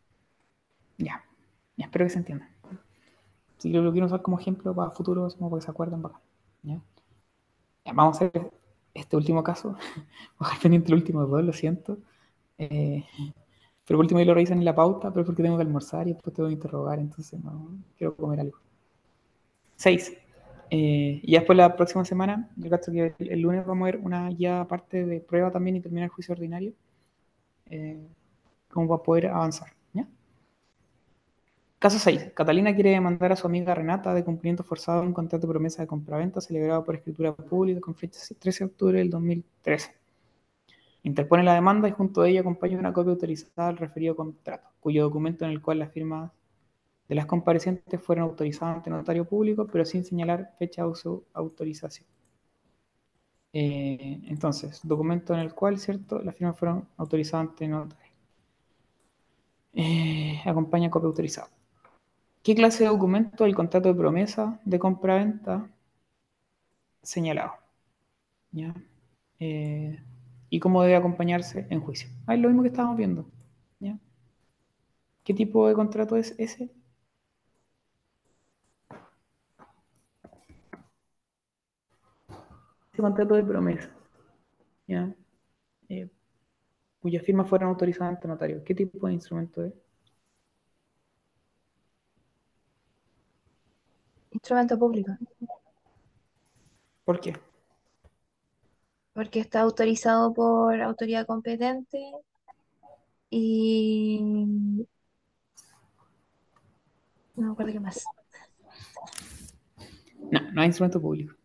Ya. ya espero que se entienda. Si lo quiero usar como ejemplo para futuros, como para que se acuerden, bacán. ¿Ya? Ya, vamos a hacer este último caso. Dejar pendiente el último dos, lo siento. Eh, pero por último yo lo revisan en la pauta, pero es porque tengo que almorzar y después tengo que interrogar, entonces no quiero comer algo. Seis. Eh, y después la próxima semana, yo creo que el, el, lunes vamos a ver una ya parte de prueba también y terminar el juicio ordinario. Eh, como para poder avanzar. Caso 6. Catalina quiere demandar a su amiga Renata de cumplimiento forzado de un contrato de promesa de compraventa celebrado por escritura pública con fecha 13 de octubre del 2013. Interpone la demanda y junto a ella acompaña una copia autorizada del referido contrato, cuyo documento en el cual las firmas de las comparecientes fueron autorizadas ante notario público, pero sin señalar fecha de su autorización. Eh, entonces, documento en el cual, ¿cierto?, las firmas fueron autorizadas ante notario. Eh, acompaña copia autorizada. ¿Qué clase de documento el contrato de promesa de compra-venta señalado? Eh, y cómo debe acompañarse en juicio. Ah, es lo mismo que estábamos viendo. ¿Qué tipo de contrato es ese? Contrato de promesa. ¿ya? Eh, cuyas firmas fueron autorizadas ante notario. ¿Qué tipo de instrumento es? Instrumento público. ¿Por qué? Porque está autorizado por autoridad competente y no me acuerdo qué más. No, no hay instrumento público.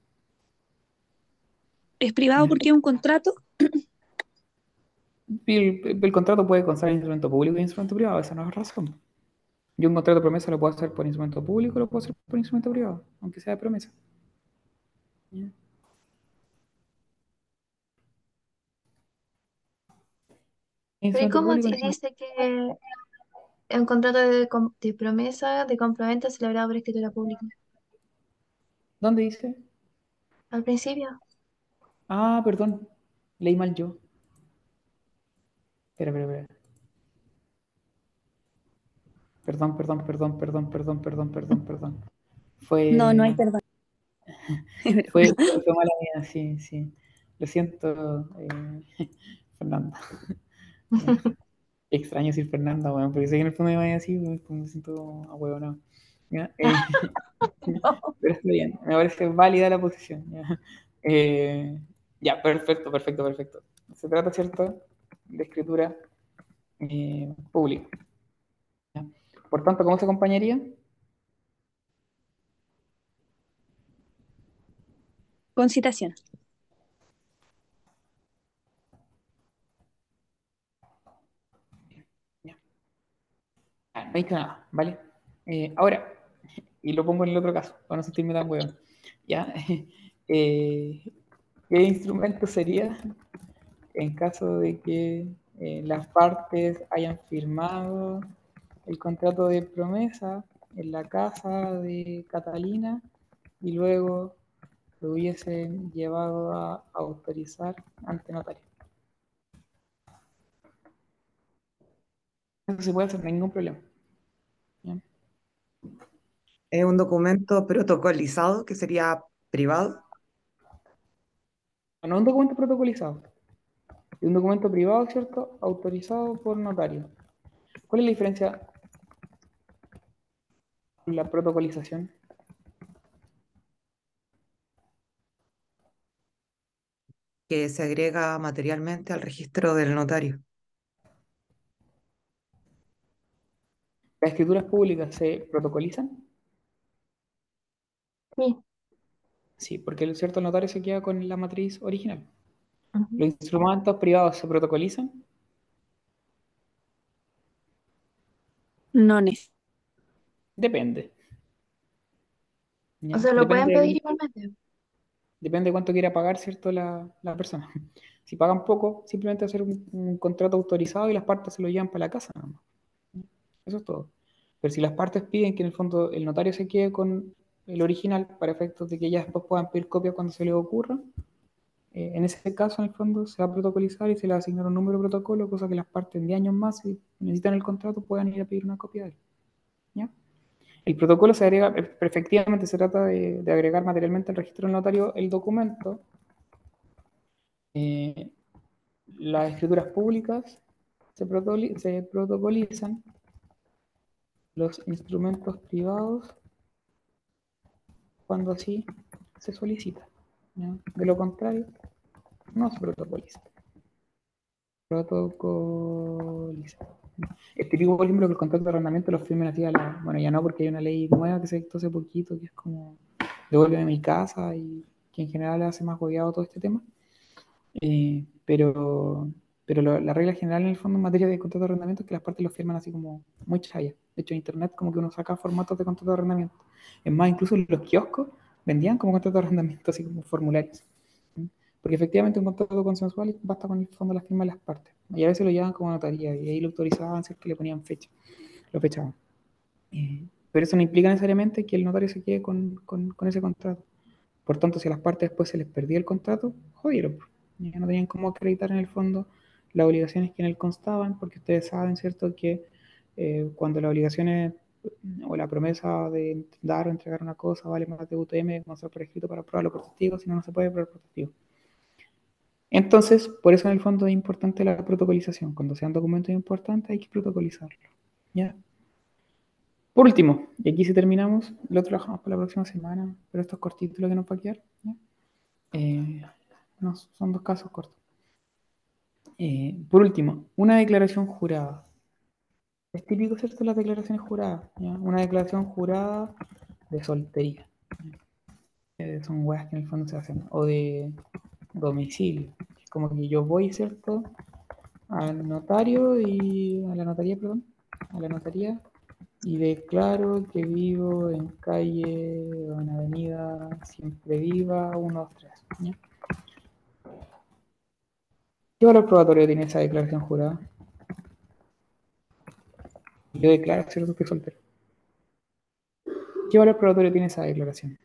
¿Es privado porque es un contrato? El, el, el contrato puede constar en instrumento público y instrumento privado, esa no es razón. Yo un contrato de promesa lo puedo hacer por instrumento público, lo puedo hacer por instrumento privado, aunque sea de promesa. Pero ¿y cómo se dice que es un contrato de, de promesa de compraventa celebrado por escritura pública? ¿Dónde dice? Al principio. Ah, perdón. leí mal yo. Espera, espera, espera. Perdón, perdón, perdón, perdón, perdón, perdón, perdón, perdón. Fue, No, no hay perdón. fue, fue mala mía, sí, sí. Lo siento, eh, Fernanda. Extraño decir Fernanda, weón, porque sé que en el fondo me vaya así, como me siento a huevo, ¿no? ¿Ya? Eh, pero está bien, me parece válida la posición. ¿ya? Eh, ya, perfecto, perfecto, perfecto. Se trata, ¿cierto?, de escritura eh, pública. ¿ya? Por tanto, ¿cómo se acompañaría? Con citación. Ah, no he dicho nada, ¿vale? Eh, ahora, y lo pongo en el otro caso, para no sentirme tan hueón. ¿Ya? Eh, ¿Qué instrumento sería en caso de que eh, las partes hayan firmado el contrato de promesa en la casa de Catalina y luego lo hubiesen llevado a autorizar ante notario? Eso se puede hacer, ningún problema. Es un documento protocolizado que sería privado. No es un documento protocolizado. Es un documento privado, ¿cierto? Autorizado por notario. ¿Cuál es la diferencia con la protocolización? que se agrega materialmente al registro del notario. ¿Las escrituras públicas se protocolizan? Sí. Sí, porque el cierto notario se queda con la matriz original. ¿Los instrumentos privados se protocolizan? No neces- Depende. ¿Ya? O sea, lo pueden Depende- pedir igualmente. Depende de cuánto quiera pagar, ¿cierto? La, la persona. Si pagan poco, simplemente hacer un, un contrato autorizado y las partes se lo llevan para la casa. nada más. Eso es todo. Pero si las partes piden que en el fondo el notario se quede con el original para efectos de que ellas después puedan pedir copia cuando se les ocurra, eh, en ese caso, en el fondo, se va a protocolizar y se le va a asignar un número de protocolo, cosa que las partes de años más, si necesitan el contrato, puedan ir a pedir una copia de él. ¿Ya? El protocolo se agrega, eh, efectivamente se trata de, de agregar materialmente al registro del notario el documento, eh, las escrituras públicas se, protoli- se protocolizan, los instrumentos privados cuando así se solicita. De lo contrario, no se protocoliza. Protocoliza. Es típico, por ejemplo, que el contrato de arrendamiento lo firmen así a la... Bueno, ya no, porque hay una ley nueva que se dictó hace poquito, que es como devuélveme mi casa y que en general hace más gobiado todo este tema. Eh, pero pero la regla general en el fondo en materia de contrato de arrendamiento es que las partes lo firman así como muy chaya. De hecho, en internet como que uno saca formatos de contrato de arrendamiento. Es más, incluso los kioscos vendían como contrato de arrendamiento, así como formularios. Porque efectivamente un contrato consensual basta con el fondo la firma de las partes. Y a veces lo llevaban como notaría y ahí lo autorizaban si es que le ponían fecha. Lo fechaban. Eh, pero eso no implica necesariamente que el notario se quede con, con- con ese contrato. Por tanto, si a las partes después se les perdía el contrato, jodieron. pues. Ya no tenían cómo acreditar en el fondo las obligaciones que en él constaban, porque ustedes saben, ¿cierto?, que eh, cuando las obligaciones mm, o la promesa de dar o entregar una cosa vale más de UTM, mostrar por escrito para probarlo por testigo, si no, no se puede probar por testigo. Entonces, por eso en el fondo es importante la protocolización. Cuando sean documentos importantes hay que protocolizarlo. ¿Ya? Por último, y aquí si terminamos, lo otro lo dejamos para la próxima semana, pero esto es cortito lo que nos va a quedar. ¿ya? Eh, no, son dos casos cortos. Eh, por último, una declaración jurada. Es típico, ¿cierto? Las declaraciones juradas. ¿ya? Una declaración jurada de soltería. Eh, son weas que en el fondo se hacen. O de domicilio. Es como que yo voy, ¿cierto? Al notario y. a la notaría, perdón. A la notaría. Y declaro que vivo en calle o en avenida siempre viva 1, 2, 3. ¿ya? ¿Qué valor probatorio tiene esa declaración jurada? Yo declaro, ¿cierto? Que soltero. ¿Qué valor probatorio tiene esa declaración?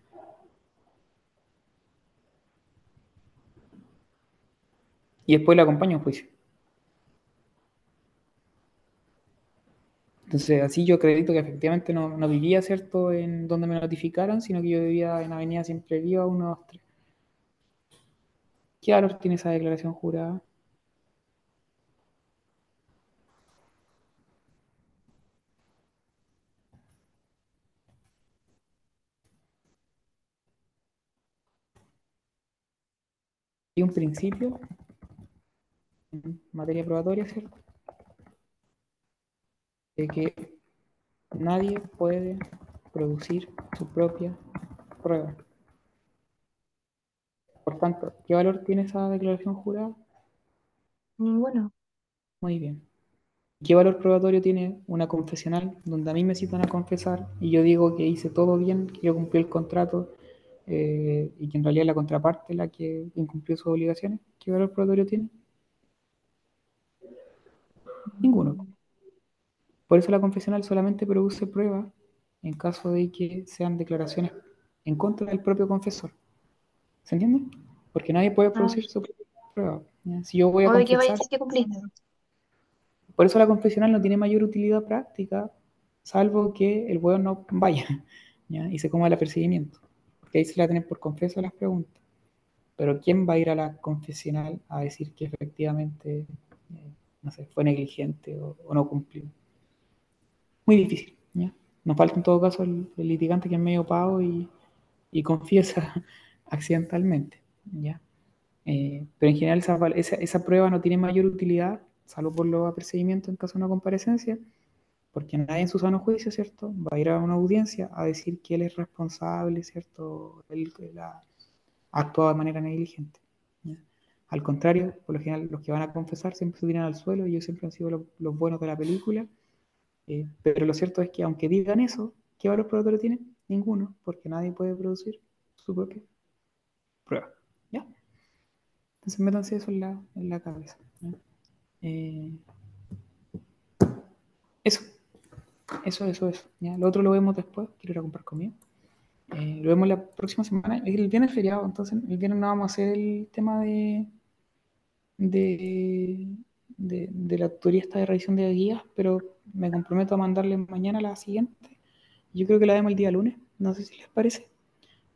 y después le acompaño a un juicio. Entonces, así yo acredito que efectivamente no, no vivía, ¿cierto?, en donde me notificaran, sino que yo vivía en Avenida Siempre Viva 123. ¿Qué valor tiene esa declaración jurada? Principio en materia probatoria, ¿cierto? De que nadie puede producir su propia prueba. Por tanto, ¿qué valor tiene esa declaración jurada? Ninguno. Muy bien. ¿Qué valor probatorio tiene una confesional donde a mí me citan a confesar y yo digo que hice todo bien, que yo cumplí el contrato eh, y que en realidad la contraparte la que incumplió sus obligaciones? ¿Qué valor probatorio tiene? Ninguno. Por eso la confesional solamente produce pruebas en caso de que sean declaraciones en contra del propio confesor. ¿Se entiende? Porque nadie puede producir su propia prueba. Si yo voy a O de que vaya a confesar, decir que por eso la confesional no tiene mayor utilidad práctica, salvo que el hueón no vaya ¿ya? y se coma el apercibimiento. Porque ahí se la tienen por confeso las preguntas. Pero ¿quién va a ir a la confesional a decir que efectivamente, eh, no sé, fue negligente o, o no cumplió? Muy difícil. ¿ya? Nos falta en todo caso el, el litigante que es medio pago y, y confiesa accidentalmente. ¿ya? Eh, pero en general esa, esa, esa prueba no tiene mayor utilidad, salvo por los apercibimientos en caso de una comparecencia, porque nadie en su sano juicio, ¿cierto? Va a ir a una audiencia a decir que él es responsable, ¿cierto? Él, él ha actuado de manera negligente. Al contrario, por lo general, los que van a confesar siempre se tiran al suelo y ellos siempre han sido los, buenos de la película. eh, pero lo cierto es que aunque digan eso, ¿qué valor probatorio tienen? Ninguno, porque nadie puede producir su propia prueba. ¿Ya? Entonces métanse eso en la, cabeza. Eh, eso. Eso, eso, eso. ¿ya? Lo otro lo vemos después. Quiero ir a comprar comida. Eh, lo vemos la próxima semana. El viernes es feriado, entonces el viernes no vamos a hacer el tema de, de, de, de la tutoría esta de revisión de guías, pero me comprometo a mandarle mañana la siguiente. Yo creo que la vemos el día lunes. No sé si les parece.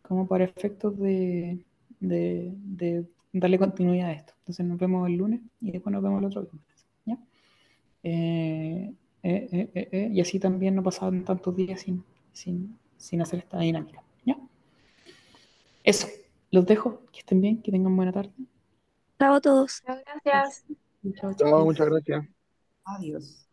Como para efectos de, de, de darle continuidad a esto. Entonces nos vemos el lunes y después nos vemos el otro viernes. ¿ya? Eh, eh, eh, y así también no pasaban tantos días sin, sin, sin hacer esta dinámica. ¿ya? Eso, los dejo, que estén bien, que tengan buena tarde. Chao a todos. Gracias. Chao, Chao, muchas gracias. Adiós.